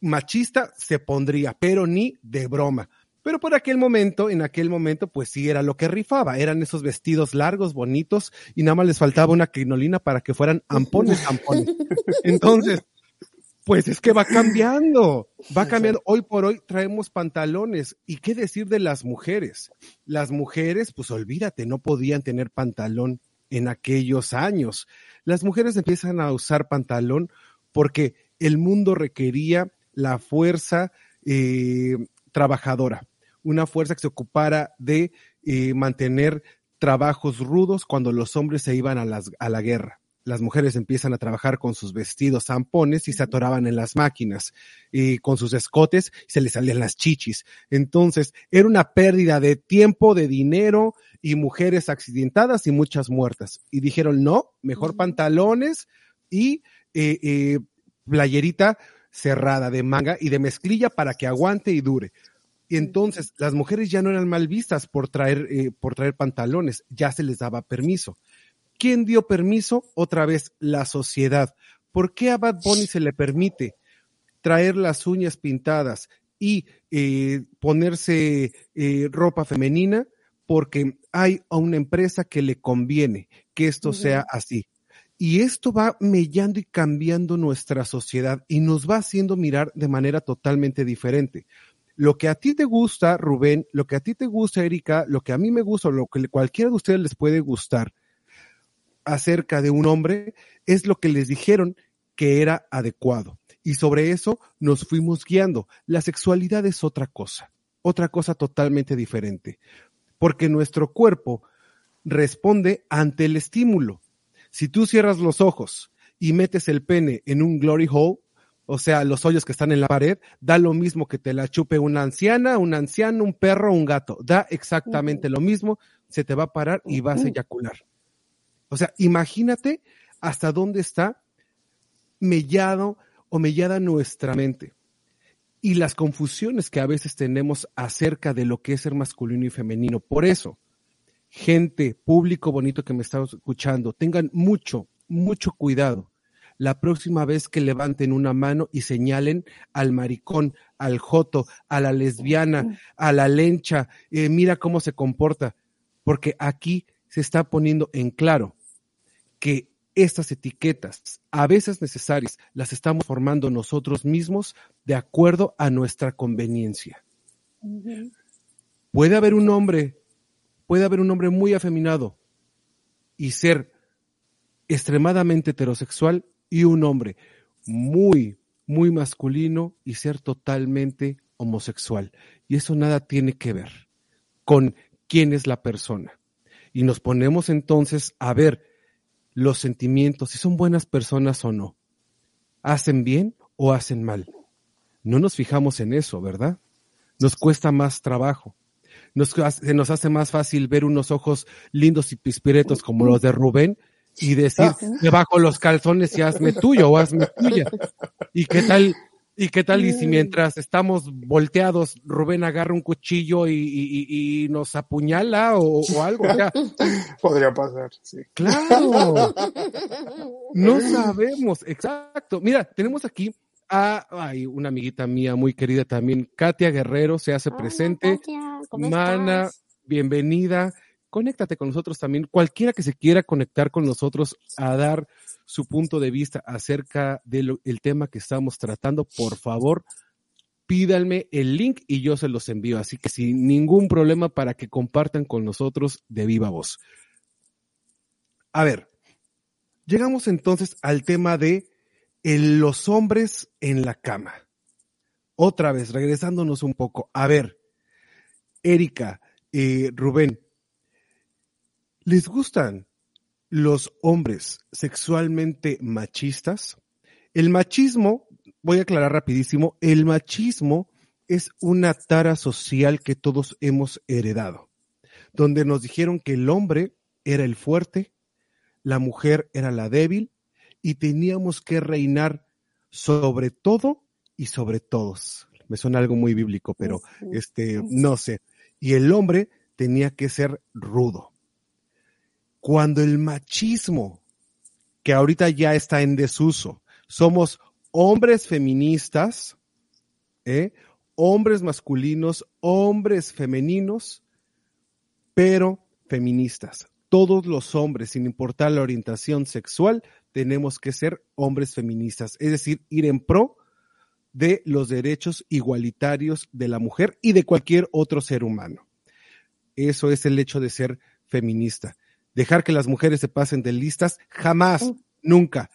machista se pondría, pero ni de broma. Pero por aquel momento, en aquel momento, pues sí era lo que rifaba. Eran esos vestidos largos, bonitos, y nada más les faltaba una crinolina para que fueran ampones, ampones. Entonces, pues es que va cambiando, va cambiando. Hoy por hoy traemos pantalones. ¿Y qué decir de las mujeres? Las mujeres, pues olvídate, no podían tener pantalón en aquellos años. Las mujeres empiezan a usar pantalón porque el mundo requería la fuerza eh, trabajadora, una fuerza que se ocupara de eh, mantener trabajos rudos cuando los hombres se iban a, las, a la guerra las mujeres empiezan a trabajar con sus vestidos zampones y se atoraban en las máquinas, y con sus escotes se les salían las chichis. Entonces, era una pérdida de tiempo, de dinero y mujeres accidentadas y muchas muertas. Y dijeron, no, mejor pantalones y eh, eh, playerita cerrada de manga y de mezclilla para que aguante y dure. Y entonces las mujeres ya no eran mal vistas por traer, eh, por traer pantalones, ya se les daba permiso. ¿Quién dio permiso? Otra vez, la sociedad. ¿Por qué a Bad Bunny se le permite traer las uñas pintadas y eh, ponerse eh, ropa femenina? Porque hay a una empresa que le conviene que esto sea así. Y esto va mellando y cambiando nuestra sociedad y nos va haciendo mirar de manera totalmente diferente. Lo que a ti te gusta, Rubén, lo que a ti te gusta, Erika, lo que a mí me gusta, lo que cualquiera de ustedes les puede gustar, acerca de un hombre es lo que les dijeron que era adecuado. Y sobre eso nos fuimos guiando. La sexualidad es otra cosa, otra cosa totalmente diferente, porque nuestro cuerpo responde ante el estímulo. Si tú cierras los ojos y metes el pene en un glory hole, o sea, los hoyos que están en la pared, da lo mismo que te la chupe una anciana, un anciano, un perro, un gato. Da exactamente lo mismo, se te va a parar y vas a eyacular. O sea, imagínate hasta dónde está mellado o mellada nuestra mente. Y las confusiones que a veces tenemos acerca de lo que es ser masculino y femenino. Por eso, gente, público bonito que me está escuchando, tengan mucho, mucho cuidado la próxima vez que levanten una mano y señalen al maricón, al joto, a la lesbiana, a la lencha, eh, mira cómo se comporta, porque aquí se está poniendo en claro que estas etiquetas, a veces necesarias, las estamos formando nosotros mismos de acuerdo a nuestra conveniencia. Puede haber un hombre, puede haber un hombre muy afeminado y ser extremadamente heterosexual y un hombre muy, muy masculino y ser totalmente homosexual. Y eso nada tiene que ver con quién es la persona. Y nos ponemos entonces a ver los sentimientos, si son buenas personas o no. ¿Hacen bien o hacen mal? No nos fijamos en eso, ¿verdad? Nos cuesta más trabajo. Nos, se nos hace más fácil ver unos ojos lindos y pispiretos como los de Rubén y decir, debajo los calzones y hazme tuyo o hazme tuya. ¿Y qué tal ¿Y qué tal? Y si mientras estamos volteados, Rubén agarra un cuchillo y, nos apuñala o, algo. Podría pasar, sí. Claro. No sabemos, exacto. Mira, tenemos aquí a una amiguita mía muy querida también, Katia Guerrero, se hace presente. Mana, bienvenida. Conéctate con nosotros también. Cualquiera que se quiera conectar con nosotros a dar su punto de vista acerca del tema que estamos tratando, por favor, pídanme el link y yo se los envío. Así que sin ningún problema para que compartan con nosotros de viva voz. A ver, llegamos entonces al tema de los hombres en la cama. Otra vez, regresándonos un poco. A ver, Erika, eh, Rubén, ¿les gustan los hombres sexualmente machistas. El machismo, voy a aclarar rapidísimo, el machismo es una tara social que todos hemos heredado, donde nos dijeron que el hombre era el fuerte, la mujer era la débil y teníamos que reinar sobre todo y sobre todos. Me suena algo muy bíblico, pero este, no sé. Y el hombre tenía que ser rudo. Cuando el machismo, que ahorita ya está en desuso, somos hombres feministas, ¿eh? hombres masculinos, hombres femeninos, pero feministas. Todos los hombres, sin importar la orientación sexual, tenemos que ser hombres feministas, es decir, ir en pro de los derechos igualitarios de la mujer y de cualquier otro ser humano. Eso es el hecho de ser feminista. Dejar que las mujeres se pasen de listas, jamás, nunca.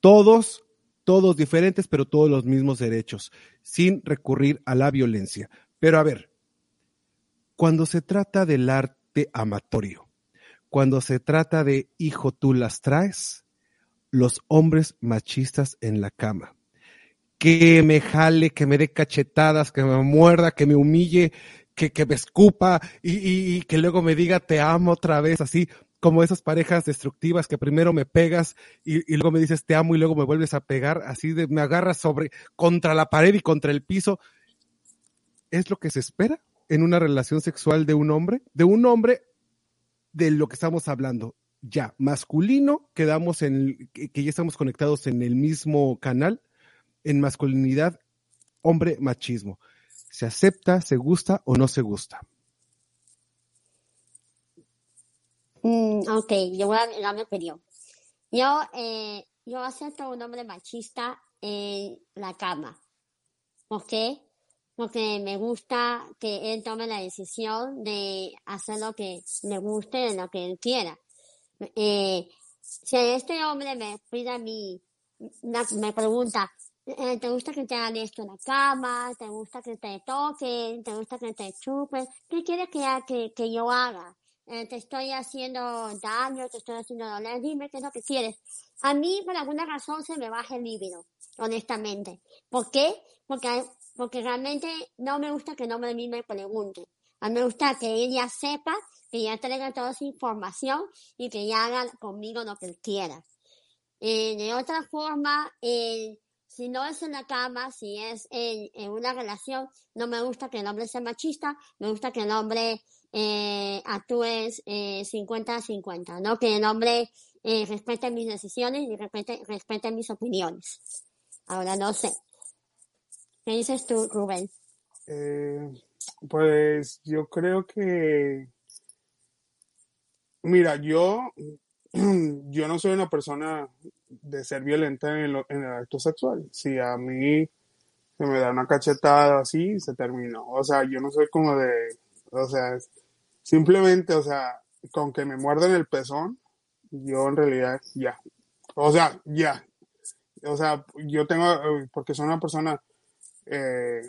Todos, todos diferentes, pero todos los mismos derechos, sin recurrir a la violencia. Pero a ver, cuando se trata del arte amatorio, cuando se trata de hijo tú las traes, los hombres machistas en la cama que me jale, que me dé cachetadas, que me muerda, que me humille, que, que me escupa y, y, que luego me diga te amo otra vez, así como esas parejas destructivas que primero me pegas y, luego me dices te amo y luego me vuelves a pegar, así de me agarras sobre contra la pared y contra el piso. ¿Es lo que se espera en una relación sexual de un hombre? De un hombre de lo que estamos hablando. Ya, masculino, quedamos en, que ya estamos conectados en el mismo canal, en masculinidad, hombre, machismo. ¿Se acepta, se gusta o no se gusta? Mm, ok, yo voy a dar mi opinión. Yo, eh, yo acepto un hombre machista en la cama. ¿Por qué? Porque me gusta que él tome la decisión de hacer lo que le guste, lo que él quiera. Eh, si este hombre me pide a mí, me pregunta, eh, ¿Te gusta que te hagan esto en la cama? ¿Te gusta que te toquen? ¿Te gusta que te chupen? ¿Qué quieres que, que, que yo haga? Eh, ¿Te estoy haciendo daño? ¿Te estoy haciendo doler? Dime qué es lo que quieres. A mí, por alguna razón, se me baja el líbido, honestamente. ¿Por qué? Porque, porque realmente no me gusta que no me, me pregunte. A mí me gusta que ella sepa, que ella traiga toda esa información y que ella haga conmigo lo que quiera. Eh, de otra forma, eh, si no es en la cama, si es en, una relación, no me gusta que el hombre sea machista, me gusta que el hombre eh, actúe eh, 50 a 50, ¿no? Que el hombre eh, respete mis decisiones y respete, respete mis opiniones. Ahora no sé. ¿Qué dices tú, Rubén? Eh, pues yo creo que, mira, yo, yo no soy una persona de ser violenta en, lo, en el acto sexual. Si a mí se me da una cachetada así, se terminó. O sea, yo no soy como de, o sea, simplemente, o sea, con que me muerden el pezón, yo en realidad ya. O sea, ya. O sea, yo tengo, porque soy una persona eh,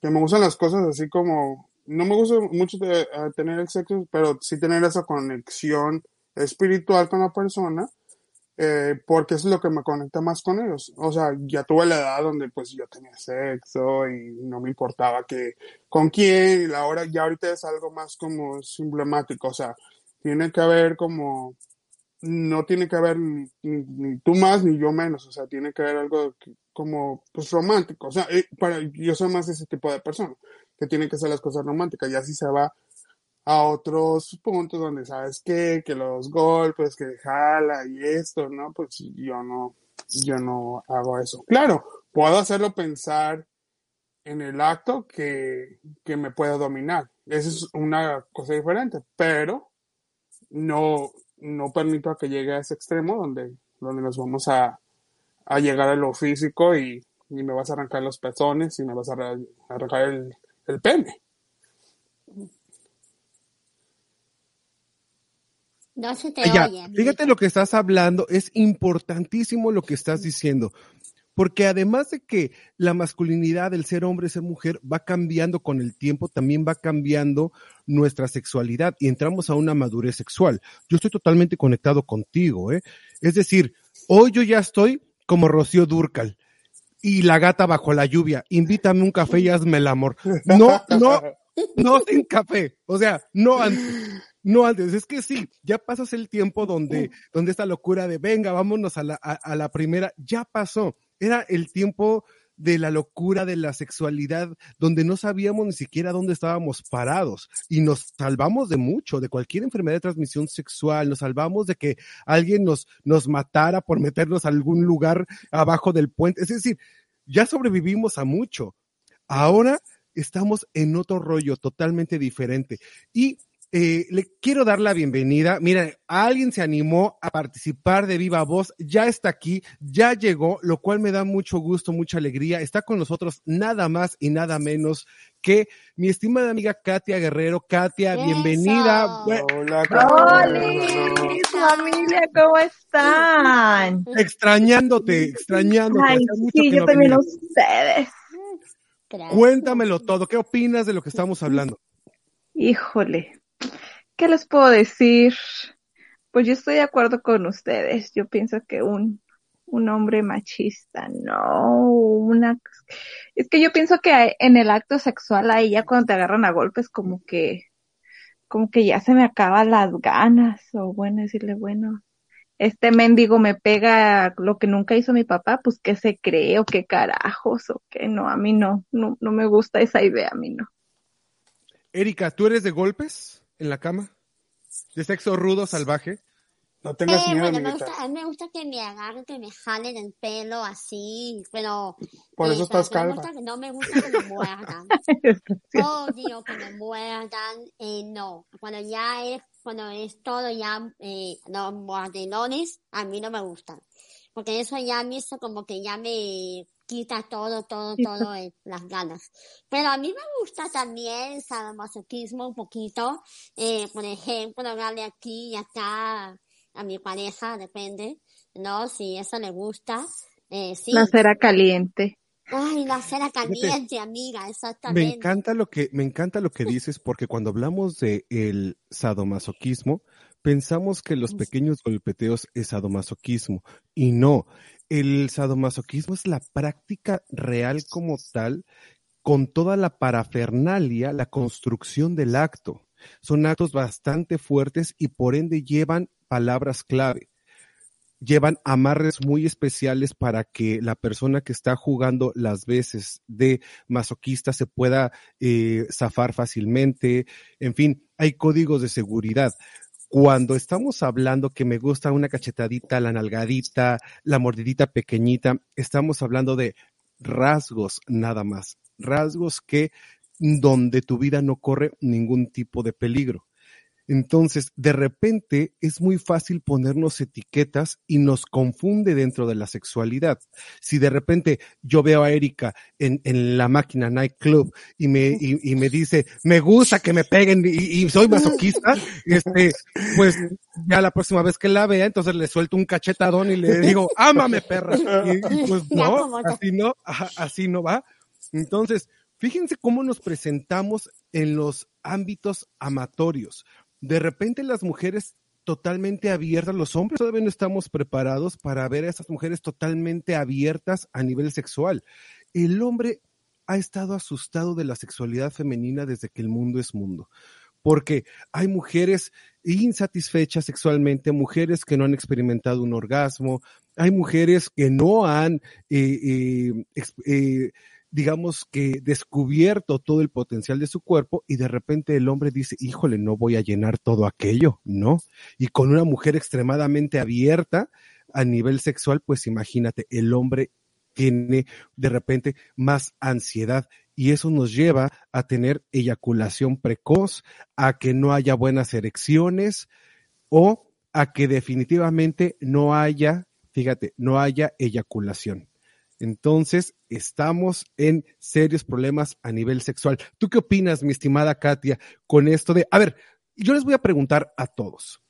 que me gustan las cosas así como, no me gusta mucho de, tener el sexo, pero sí tener esa conexión espiritual con la persona eh, porque es lo que me conecta más con ellos. O sea, ya tuve la edad donde pues yo tenía sexo y no me importaba que con quién, y la hora ya ahorita es algo más como emblemático, o sea, tiene que haber como, no tiene que haber ni, ni, tú más ni yo menos, o sea, tiene que haber algo como pues romántico, o sea, eh, para, yo soy más ese tipo de persona, que tiene que ser las cosas románticas y así se va a otros puntos donde sabes que, que los golpes, que jala y esto, ¿no? Pues yo no, yo no hago eso. Claro, puedo hacerlo pensar en el acto que, que me pueda dominar. Esa es una cosa diferente, pero no, no permito que llegue a ese extremo donde, donde nos vamos a, a llegar a lo físico y, y, me vas a arrancar los pezones y me vas a arrancar el, el pene. No se te ya, oye. Fíjate lo que estás hablando, es importantísimo lo que estás diciendo, porque además de que la masculinidad del ser hombre, ser mujer, va cambiando con el tiempo, también va cambiando nuestra sexualidad y entramos a una madurez sexual. Yo estoy totalmente conectado contigo, ¿eh? Es decir, hoy yo ya estoy como Rocío Durcal y la gata bajo la lluvia. Invítame un café y hazme el amor. No, no, no sin café. O sea, no antes. No antes, es que sí, ya pasas el tiempo donde, donde esta locura de venga, vámonos a la, a, a la primera, ya pasó. Era el tiempo de la locura de la sexualidad, donde no sabíamos ni siquiera dónde estábamos parados y nos salvamos de mucho, de cualquier enfermedad de transmisión sexual, nos salvamos de que alguien nos, nos matara por meternos a algún lugar abajo del puente. Es decir, ya sobrevivimos a mucho. Ahora estamos en otro rollo totalmente diferente. Y eh, le quiero dar la bienvenida. Mira, alguien se animó a participar de Viva Voz, ya está aquí, ya llegó, lo cual me da mucho gusto, mucha alegría. Está con nosotros nada más y nada menos que mi estimada amiga Katia Guerrero. Katia, Eso. bienvenida. Hola, ¡Hola, familia! ¿Cómo están? Extrañándote, extrañándote. Ay, sí, yo no también a venías. ustedes. Gracias. Cuéntamelo todo. ¿Qué opinas de lo que estamos hablando? Híjole, ¿qué les puedo decir? Pues yo estoy de acuerdo con ustedes. Yo pienso que un, un hombre machista, no, una... Es que yo pienso que en el acto sexual ahí ya cuando te agarran a golpes como que, como que ya se me acaban las ganas, o bueno, decirle, bueno, este mendigo me pega lo que nunca hizo mi papá, pues qué se cree o qué carajos o qué no, a mí no, no, no me gusta esa idea, a mí no. Erika, ¿tú eres de golpes en la cama? ¿De sexo rudo, salvaje? No tengas Eh, miedo, bueno, me gusta, a mí me gusta que me agarren, que me jalen el pelo así, pero... Por eh, eso estás no me gusta No me gusta que me muerdan. Odio que me muerdan, eh, no. Cuando ya es, cuando es todo ya, eh, los mordelones, a mí no me gustan. Porque eso ya a mí eso como que ya me quita todo, todo, todo eh, las ganas. Pero a mí me gusta también sadomasoquismo un poquito. Eh, por ejemplo, darle aquí y acá a mi pareja, depende, ¿no? Si eso le gusta, eh, sí. La cera caliente. Ay, la cera caliente, amiga, Me exactamente. encanta lo que, me encanta lo que dices, porque cuando hablamos de el sadomasoquismo, pensamos que los pequeños golpeteos es sadomasoquismo. Y no, el sadomasoquismo es la práctica real como tal, con toda la parafernalia, la construcción del acto. Son actos bastante fuertes y por ende llevan palabras clave. Llevan amarres muy especiales para que la persona que está jugando las veces de masoquista se pueda eh, zafar fácilmente. En fin, hay códigos de seguridad. Cuando estamos hablando que me gusta una cachetadita, la nalgadita, la mordidita pequeñita, estamos hablando de rasgos nada más. Rasgos que donde tu vida no corre ningún tipo de peligro. Entonces, de repente es muy fácil ponernos etiquetas y nos confunde dentro de la sexualidad. Si de repente yo veo a Erika en, en la máquina nightclub y me, y, y me dice, me gusta que me peguen y, y soy masoquista, este, pues ya la próxima vez que la vea, entonces le suelto un cachetadón y le digo, ámame perra. Y, y pues no, así no, así no va. Entonces, fíjense cómo nos presentamos en los ámbitos amatorios. De repente las mujeres totalmente abiertas, los hombres todavía no estamos preparados para ver a esas mujeres totalmente abiertas a nivel sexual. El hombre ha estado asustado de la sexualidad femenina desde que el mundo es mundo. Porque hay mujeres insatisfechas sexualmente, mujeres que no han experimentado un orgasmo, hay mujeres que no han eh, eh, eh, digamos que descubierto todo el potencial de su cuerpo y de repente el hombre dice, híjole, no voy a llenar todo aquello, ¿no? Y con una mujer extremadamente abierta a nivel sexual, pues imagínate, el hombre tiene de repente más ansiedad y eso nos lleva a tener eyaculación precoz, a que no haya buenas erecciones o a que definitivamente no haya, fíjate, no haya eyaculación. Entonces, estamos en serios problemas a nivel sexual. ¿Tú qué opinas, mi estimada Katia, con esto de, a ver, yo les voy a preguntar a todos,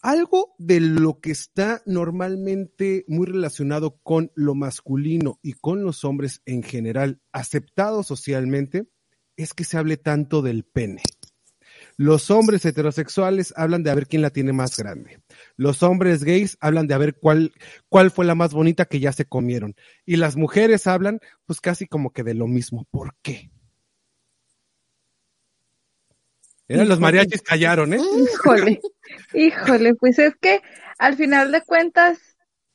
algo de lo que está normalmente muy relacionado con lo masculino y con los hombres en general, aceptado socialmente, es que se hable tanto del pene. Los hombres heterosexuales hablan de a ver quién la tiene más grande. Los hombres gays hablan de a ver cuál, cuál fue la más bonita que ya se comieron. Y las mujeres hablan, pues casi como que de lo mismo. ¿Por qué? Eran los mariachis callaron, ¿eh? Híjole, híjole, pues es que al final de cuentas,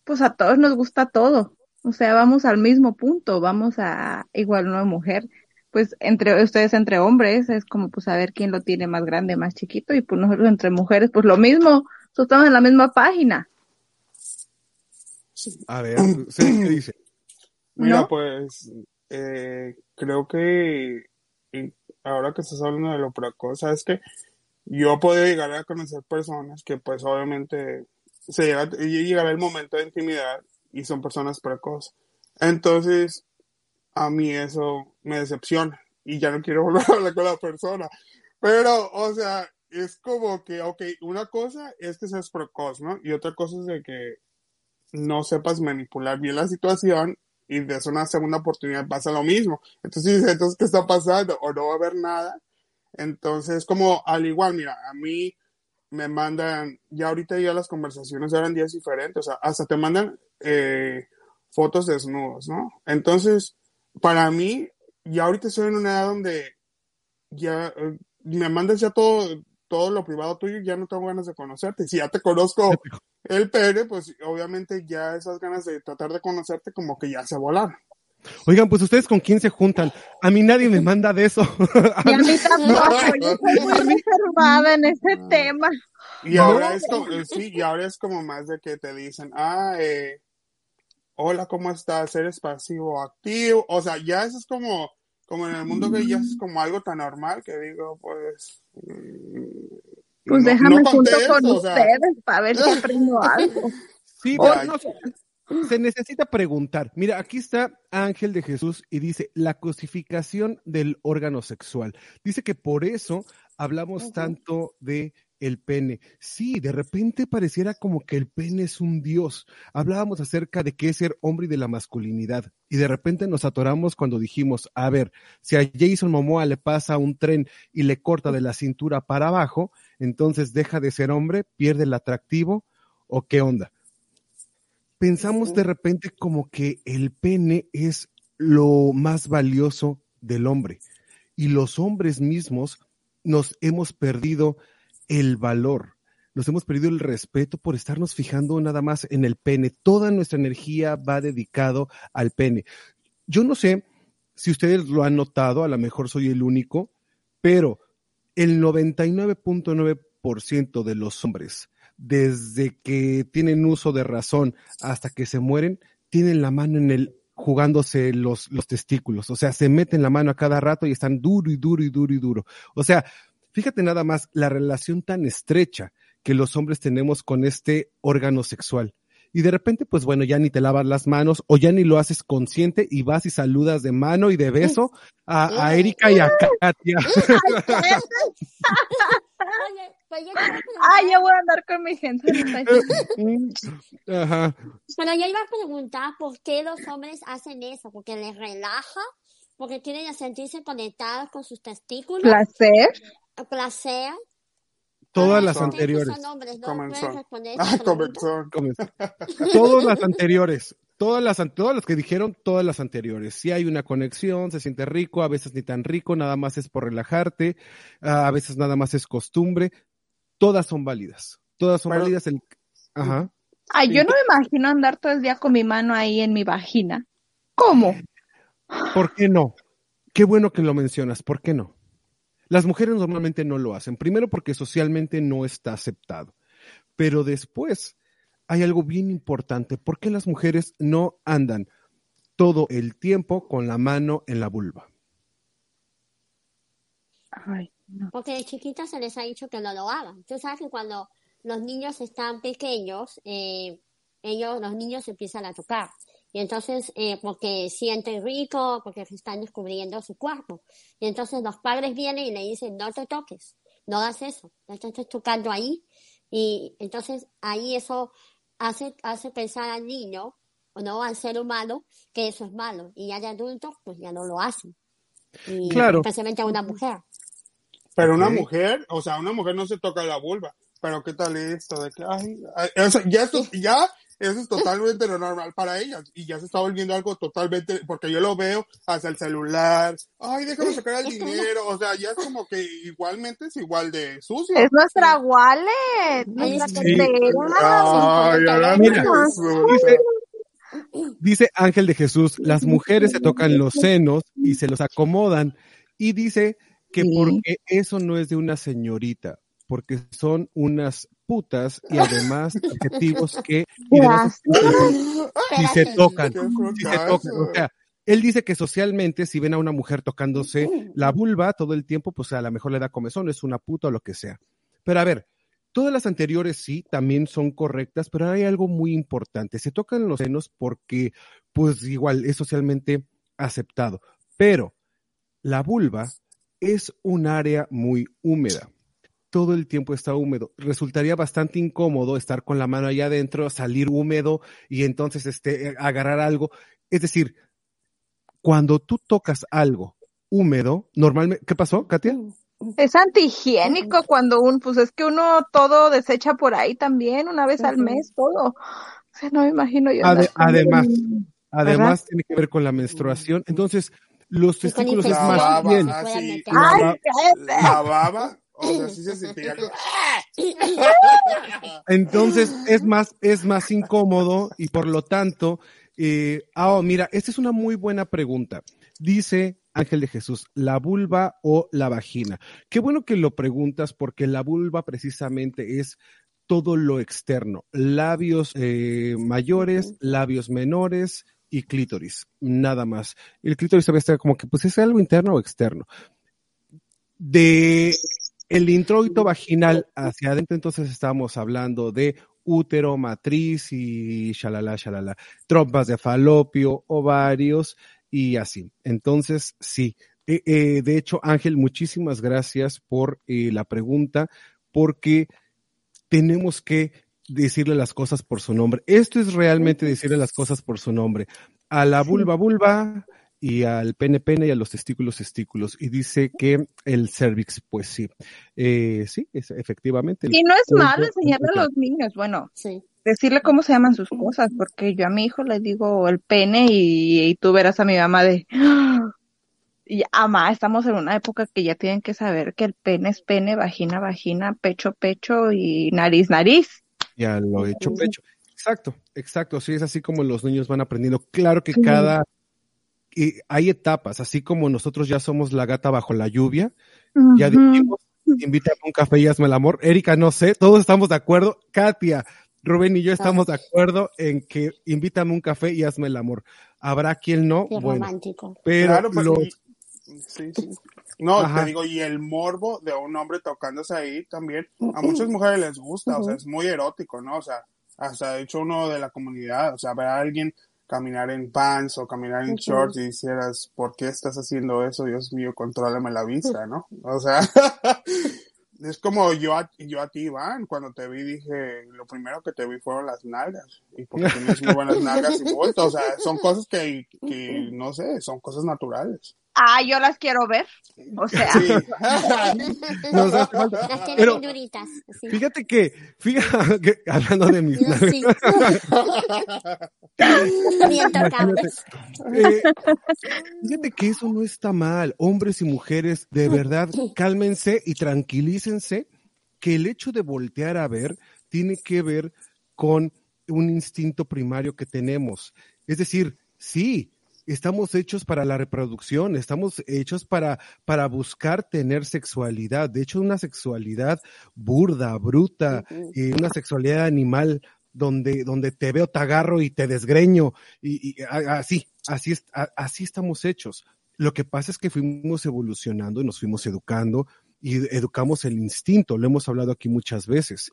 pues a todos nos gusta todo. O sea, vamos al mismo punto, vamos a igual una mujer, pues entre ustedes entre hombres es como pues saber quién lo tiene más grande, más chiquito y pues nosotros entre mujeres pues lo mismo, nosotros estamos en la misma página. A ver, ¿sí? ¿qué dice? Mira, ¿No? pues eh, creo que ahora que estás hablando de lo precoz, sabes que yo puedo llegar a conocer personas que pues obviamente se llega, llegará el momento de intimidad y son personas precoces. Entonces, a mí eso me decepciona y ya no quiero volver a hablar con la persona. Pero, o sea, es como que, ok, una cosa es que seas precoz, ¿no? Y otra cosa es de que no sepas manipular bien la situación y de una segunda oportunidad pasa lo mismo. Entonces, dices, entonces, ¿qué está pasando? O no va a haber nada. Entonces, como al igual, mira, a mí me mandan, ya ahorita ya las conversaciones eran días diferentes, o sea, hasta te mandan eh, fotos desnudos, ¿no? Entonces, para mí, ya ahorita estoy en una edad donde ya eh, me mandas ya todo, todo lo privado tuyo, ya no tengo ganas de conocerte. Si ya te conozco el pene, pues obviamente ya esas ganas de tratar de conocerte como que ya se volaron. Oigan, pues ustedes con quién se juntan. A mí nadie me manda de eso. Y a mí tampoco, yo soy muy reservada en ese tema. Y ahora es como, eh, sí, y ahora es como más de que te dicen, ah, eh, hola, ¿cómo estás? ¿Eres pasivo o activo? O sea, ya eso es como, como en el mundo que ya es como algo tan normal que digo, pues. mm, Pues no- déjame no junto con o sea, ustedes para ver si aprendo algo. Sí, pero no, se- se necesita preguntar. Mira, aquí está Ángel de Jesús y dice la cosificación del órgano sexual. Dice que por eso hablamos tanto de el pene. Sí, de repente pareciera como que el pene es un dios. Hablábamos acerca de qué es ser hombre y de la masculinidad. Y de repente nos atoramos cuando dijimos, a ver, si a Jason Momoa le pasa un tren y le corta de la cintura para abajo, entonces deja de ser hombre, pierde el atractivo o qué onda pensamos de repente como que el pene es lo más valioso del hombre y los hombres mismos nos hemos perdido el valor, nos hemos perdido el respeto por estarnos fijando nada más en el pene. Toda nuestra energía va dedicado al pene. Yo no sé si ustedes lo han notado, a lo mejor soy el único, pero el 99.9% de los hombres desde que tienen uso de razón hasta que se mueren, tienen la mano en el jugándose los, los testículos. O sea, se meten la mano a cada rato y están duro y duro y duro y duro. O sea, fíjate nada más la relación tan estrecha que los hombres tenemos con este órgano sexual. Y de repente, pues bueno, ya ni te lavas las manos o ya ni lo haces consciente y vas y saludas de mano y de beso a, a Erika y a Katia. Oye, pues yo Ay, yo voy a andar con mi gente. Ajá. Pero yo iba a preguntar por qué los hombres hacen eso, porque les relaja, porque quieren sentirse conectados con sus testículos, Placer. Placer. Todas Ay, las anteriores. son hombres, ¿no Comenzó. pueden responder esa Ah, comenzó. Comenzó. Todas las anteriores, todas las, todas las que dijeron, todas las anteriores. Si hay una conexión, se siente rico, a veces ni tan rico, nada más es por relajarte, ah, a veces nada más es costumbre. Todas son válidas. Todas son válidas. El... Ajá. Ay, yo no me imagino andar todo el día con mi mano ahí en mi vagina. ¿Cómo? ¿Por qué no? Qué bueno que lo mencionas. ¿Por qué no? Las mujeres normalmente no lo hacen. Primero porque socialmente no está aceptado. Pero después hay algo bien importante. ¿Por qué las mujeres no andan todo el tiempo con la mano en la vulva? Ay, no. Porque de chiquitas se les ha dicho que no lo hagan. Tú sabes que cuando los niños están pequeños, eh, ellos, los niños empiezan a tocar. Y entonces, eh, porque sienten rico, porque están descubriendo su cuerpo. Y entonces los padres vienen y le dicen, no te toques, no hagas eso, no te estés tocando ahí. Y entonces ahí eso hace, hace pensar al niño, o no al ser humano, que eso es malo. Y ya de adultos, pues ya no lo hacen. Y Claro. especialmente a una mujer. Pero una mujer, o sea, una mujer no se toca la vulva. Pero qué tal esto de que, ay, ay, o sea, ya esto, ya eso es totalmente lo normal para ellas y ya se está volviendo algo totalmente, porque yo lo veo hasta el celular, ay, déjame sacar el dinero, o sea, ya es como que igualmente es igual de sucio. Es nuestra wallet, nuestra Sí. cartera. Dice, Dice Ángel de Jesús, las mujeres se tocan los senos y se los acomodan. Y dice que Sí. porque eso no es de una señorita, porque son unas putas y además adjetivos que si se tocan, si se tocan. O sea, él dice que socialmente, si ven a una mujer tocándose la vulva todo el tiempo, pues a lo mejor le da comezón, es una puta o lo que sea. Pero a ver, todas las anteriores sí, también son correctas, pero hay algo muy importante. Se tocan los senos porque, pues igual, es socialmente aceptado. Pero la vulva es un área muy húmeda. Todo el tiempo está húmedo. Resultaría bastante incómodo estar con la mano allá adentro, salir húmedo y entonces este, agarrar algo. Es decir, cuando tú tocas algo húmedo, normalmente, ¿qué pasó, Katia? Es antihigiénico cuando un, pues es que uno todo desecha por ahí también, una vez al mes, todo. O sea, no me imagino yo. Ade- además, ¿verdad? Además, tiene que ver con la menstruación. Entonces, los testículos es más baba, bien. ah, la, ¡Ay, ba- cállate! la baba, o sea, sí se sentía. Entonces es más, es más incómodo y por lo tanto, eh, oh, mira, esta es una muy buena pregunta. Dice Ángel de Jesús, ¿la vulva o la vagina? Qué bueno que lo preguntas porque la vulva precisamente es todo lo externo, labios eh, mayores, labios menores y clítoris, nada más. El clítoris debe estar como que, pues es algo interno o externo. De el introito vaginal hacia adentro, entonces estamos hablando de útero, matriz y shalala, shalala, trompas de falopio, ovarios y así. Entonces, sí. Eh, eh, de hecho, Ángel, muchísimas gracias por eh, la pregunta, porque tenemos que decirle las cosas por su nombre. Esto es realmente decirle las cosas por su nombre. A la vulva, vulva, y al pene pene y a los testículos testículos y dice que el cervix pues sí eh, sí es, efectivamente Y no es malo enseñarle a los niños, bueno, Sí. decirle cómo se llaman sus cosas, porque yo a mi hijo le digo el pene y, y tú verás a mi mamá de, "Ah". y ama, estamos en una época que ya tienen que saber que el pene es pene, vagina, vagina, pecho, pecho y nariz, nariz. ya lo he hecho pecho exacto exacto sí es así como los niños van aprendiendo claro que Sí. cada y hay etapas así como nosotros ya somos la gata bajo la lluvia ya dijimos invítame a un café y hazme el amor Erika no sé todos estamos de acuerdo Katia Rubén y yo estamos de acuerdo en que invítame a un café y hazme el amor habrá quien no Qué bueno romántico. pero Claro, pues, los- y- sí, sí. No, Ajá. te digo, y el morbo de un hombre tocándose ahí también, a muchas mujeres les gusta, o sea, es muy erótico, ¿no? O sea, hasta de hecho uno de la comunidad, o sea, ver a alguien caminar en pants o caminar en Ujú. shorts y dijeras, ¿por qué estás haciendo eso? Dios mío, contrólame la vista, ¿no? O sea, es como yo a, yo a ti, Iván, cuando te vi dije, lo primero que te vi fueron las nalgas, y porque tienes muy buenas nalgas y bulto, o sea, son cosas que, que, no sé, son cosas naturales. Ah, yo las quiero ver. O sea, Sí. Las tiene Pero- bien duritas. Sí. Fíjate que, fíjate que, hablando de mis No, sí. bien tocables. Eh, fíjate que eso no está mal. Hombres y mujeres, de verdad, cálmense y tranquilícense que el hecho de voltear a ver tiene que ver con un instinto primario que tenemos. Es decir, sí, estamos hechos para la reproducción, estamos hechos para, para buscar tener sexualidad. De hecho, una sexualidad burda, bruta, Ujú. y una sexualidad animal donde, donde te veo, te agarro y te desgreño. Y, y así, así, así estamos hechos. Lo que pasa es que fuimos evolucionando y nos fuimos educando y educamos el instinto, lo hemos hablado aquí muchas veces.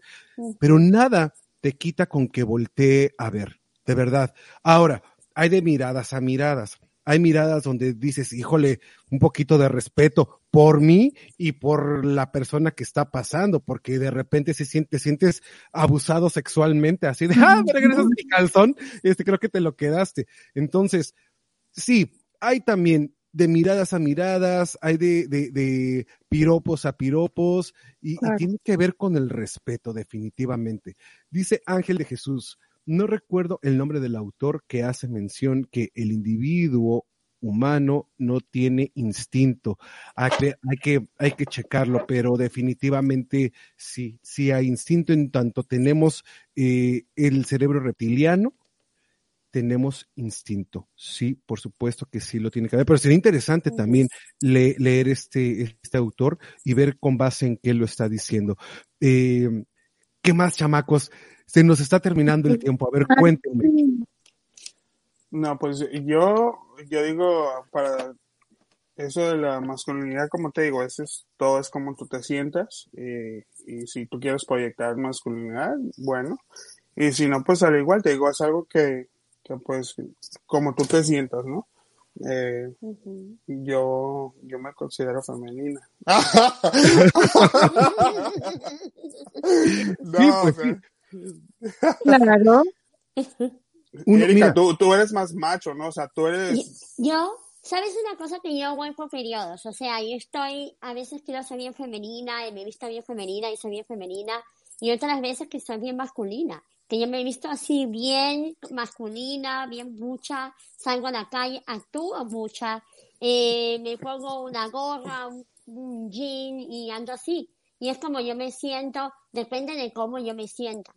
Pero nada te quita con que voltee a ver, de verdad. Ahora, hay de miradas a miradas. Hay miradas donde dices, híjole, un poquito de respeto por mí y por la persona que está pasando, porque de repente se siente, te sientes abusado sexualmente, así de, ah, me regresas mi calzón, este, creo que te lo quedaste. Entonces, sí, hay también de miradas a miradas, hay de, de, de piropos a piropos, y, tiene que ver con el respeto, definitivamente. Dice Ángel de Jesús, no recuerdo el nombre del autor que hace mención que el individuo humano no tiene instinto. Hay que, hay que, hay que checarlo, pero definitivamente sí, sí hay instinto en tanto tenemos eh, el cerebro reptiliano, tenemos instinto. Sí, por supuesto que sí lo tiene que haber, pero sería interesante también le- leer este, este autor y ver con base en qué lo está diciendo. Eh, ¿Qué más, chamacos? Se nos está terminando el tiempo. A ver, cuéntenme. No, pues yo, yo digo, para eso de la masculinidad, como te digo, eso es, todo es como tú te sientas, eh, y si tú quieres proyectar masculinidad, bueno, y si no, pues al igual, te digo, es algo que, que pues, como tú te sientas, ¿no? Eh, yo, yo me considero femenina. No, Sí, pues o sea, Claro. Uno, Erika, mira, tú, tú eres más macho, ¿no? O sea, tú eres, Yo, ¿sabes una cosa que yo voy por periodos? O sea, yo estoy, a veces quiero ser bien femenina y me he visto bien femenina y soy bien femenina, y otras veces que soy bien masculina, que yo me he visto así bien masculina, bien mucha, salgo a la calle, actúo mucha, eh, me pongo una gorra, un, un jean y ando así. Y es como yo me siento, depende de cómo yo me sienta.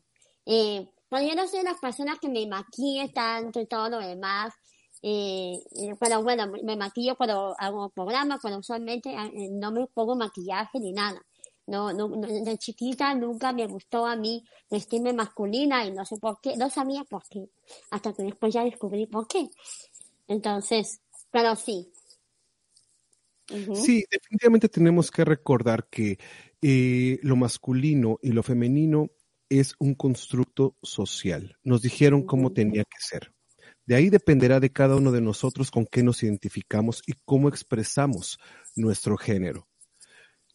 Eh, bueno, yo no soy de las personas que me maquille tanto y todo lo demás. Eh, eh, pero bueno, me- maquillo cuando hago programas, pero usualmente eh, no me pongo maquillaje ni nada. No, no, no, de chiquita nunca me gustó a mí vestirme masculina y no sé por qué, no sabía por qué, hasta que después ya descubrí por qué. Entonces, pero sí. Ujú. Sí, definitivamente tenemos que recordar que eh, lo masculino y lo femenino es un constructo social. Nos dijeron cómo tenía que ser. De ahí dependerá de cada uno de nosotros con qué nos identificamos y cómo expresamos nuestro género.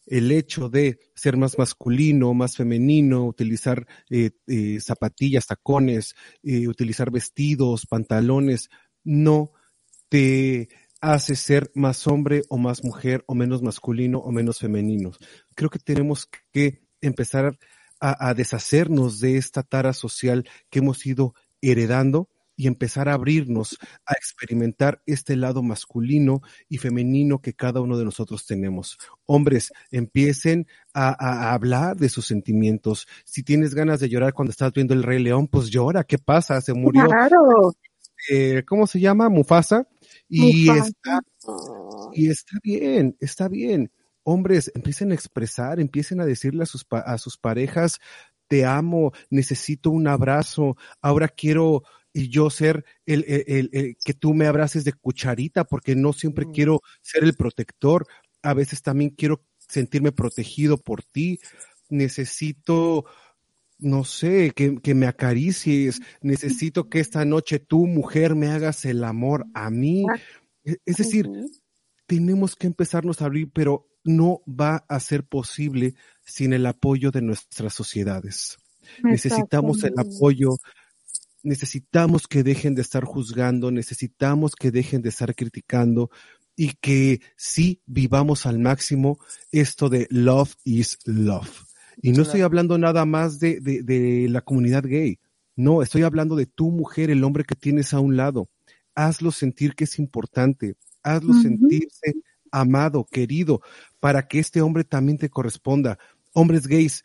El hecho de ser más masculino, más femenino, utilizar eh, eh, zapatillas, tacones, eh, utilizar vestidos, pantalones, no te hace ser más hombre o más mujer o menos masculino o menos femenino. Creo que tenemos que empezar a, a deshacernos de esta tara social que hemos ido heredando y empezar a abrirnos a experimentar este lado masculino y femenino que cada uno de nosotros tenemos. Hombres, empiecen a, hablar de sus sentimientos. Si tienes ganas de llorar cuando estás viendo el Rey León, pues llora. ¿Qué pasa? Se murió, Claro. eh, ¿cómo se llama? Mufasa. Y Mufasa. está y está bien, está bien. Hombres, empiecen a expresar, empiecen a decirle a sus, pa- a sus parejas, te amo, necesito un abrazo, ahora quiero y yo ser el, el- el- el- que tú me abraces de cucharita, porque no siempre Mm. quiero ser el protector, a veces también quiero sentirme protegido por ti, necesito, no sé, que, que me acaricies, necesito que esta noche tú, mujer, me hagas el amor a mí. E- Es decir. Tenemos que empezarnos a abrir, pero no va a ser posible sin el apoyo de nuestras sociedades. Necesitamos el apoyo, necesitamos que dejen de estar juzgando, necesitamos que dejen de estar criticando y que sí vivamos al máximo esto de love is love. Y no estoy hablando nada más de, de, de la comunidad gay, no, estoy hablando de tu mujer, el hombre que tienes a un lado. Hazlo sentir que es importante, hazlo sentirse amado, querido, para que este hombre también te corresponda. Hombres gays,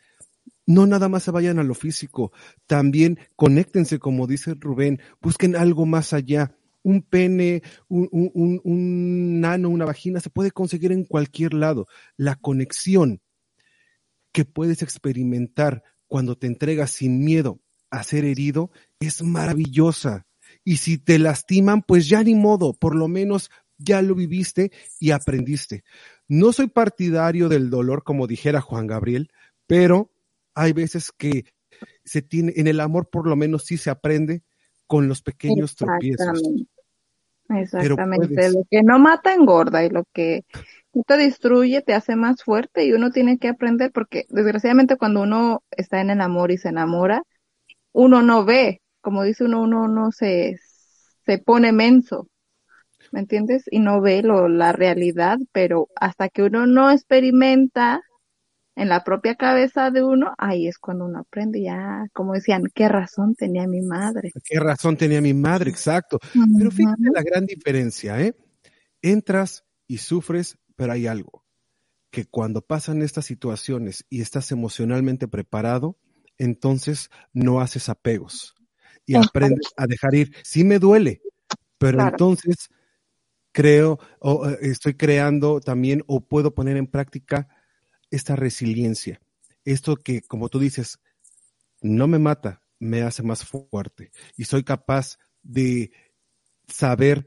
no nada más se vayan a lo físico, también conéctense, como dice Rubén, busquen algo más allá. Un pene, un, un, un, un nano, una vagina, se puede conseguir en cualquier lado. La conexión que puedes experimentar cuando te entregas sin miedo a ser herido es maravillosa. Y si te lastiman, pues ya ni modo, por lo menos ya lo viviste y aprendiste. No soy partidario del dolor, como dijera Juan Gabriel, pero hay veces que se tiene, en el amor por lo menos sí se aprende con los pequeños tropiezos. Exactamente. Lo que no mata engorda y lo que te destruye te hace más fuerte y uno tiene que aprender porque desgraciadamente cuando uno está en el amor y se enamora, uno no ve, como dice uno, uno no se, se pone menso, ¿me entiendes? Y no ve lo, la realidad, pero hasta que uno no experimenta en la propia cabeza de uno, ahí es cuando uno aprende ya, como decían, qué razón tenía mi madre. ¿Qué razón tenía mi madre? Exacto. Pero fíjate la gran diferencia, ¿eh? Entras y sufres, pero hay algo, que cuando pasan estas situaciones y estás emocionalmente preparado, entonces no haces apegos. y aprendes a dejar ir. Sí me duele, pero Claro. entonces creo o eh, estoy creando también o puedo poner en práctica esta resiliencia. Esto que, como tú dices, no me mata, me hace más fuerte y soy capaz de saber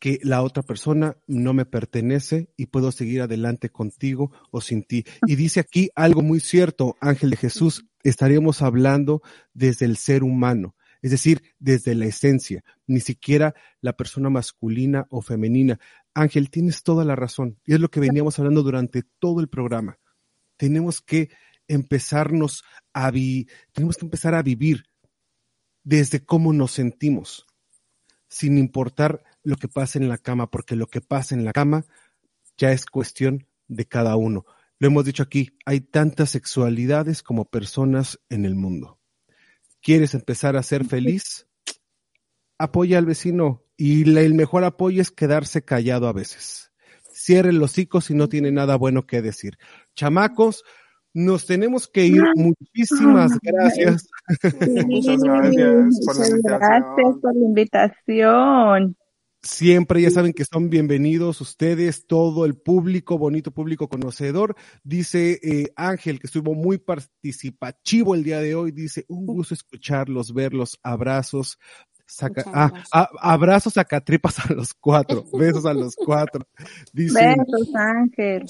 que la otra persona no me pertenece y puedo seguir adelante contigo o sin ti. Y dice aquí algo muy cierto, Ángel de Jesús, estaríamos hablando desde el ser humano, es decir, desde la esencia, ni siquiera la persona masculina o femenina. Ángel, tienes toda la razón y es lo que veníamos hablando durante todo el programa. Tenemos que empezarnos a tenemos que empezar a vivir desde cómo nos sentimos, sin importar lo que pase en la cama, porque lo que pasa en la cama ya es cuestión de cada uno. Lo hemos dicho aquí, hay tantas sexualidades como personas en el mundo. ¿Quieres empezar a ser feliz? Apoya al vecino y la- el mejor apoyo es quedarse callado a veces. Cierre los hocico si no tiene nada bueno que decir. Chamacos, nos tenemos que ir. Muchísimas gracias. Muchas gracias por la Muchas invitación. gracias por la invitación. Siempre ya saben que son bienvenidos ustedes, todo el público, bonito público conocedor. Dice eh, Ángel, que estuvo muy participativo el día de hoy. Dice, un gusto escucharlos, verlos, abrazos. Saca, ah, gracias. a- abrazos a catripas a los cuatro, besos a los cuatro. Dice Besos, Ángel.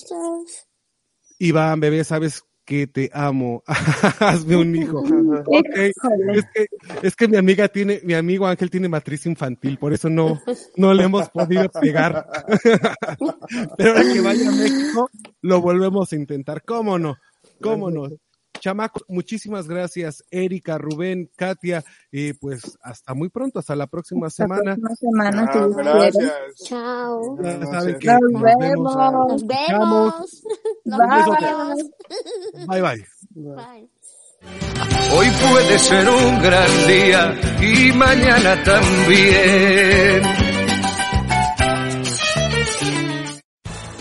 Iván, bebé, sabes que te amo. Hazme un hijo. Ok, Híjole. es que, es que mi amiga tiene, mi amigo Ángel tiene matriz infantil, por eso no, no le hemos podido pegar. Pero ahora que vaya a México, lo volvemos a intentar. ¿Cómo no? ¿Cómo no? Chamacos, muchísimas gracias, Erika, Rubén, Katia, y pues hasta muy pronto, hasta la próxima semana. próxima Ah, quiere. gracias. Chao. Nos nos vemos. vemos. Nos vemos. Nos Bye. vemos. Bye bye. Bye. Hoy puede ser un gran día y mañana también.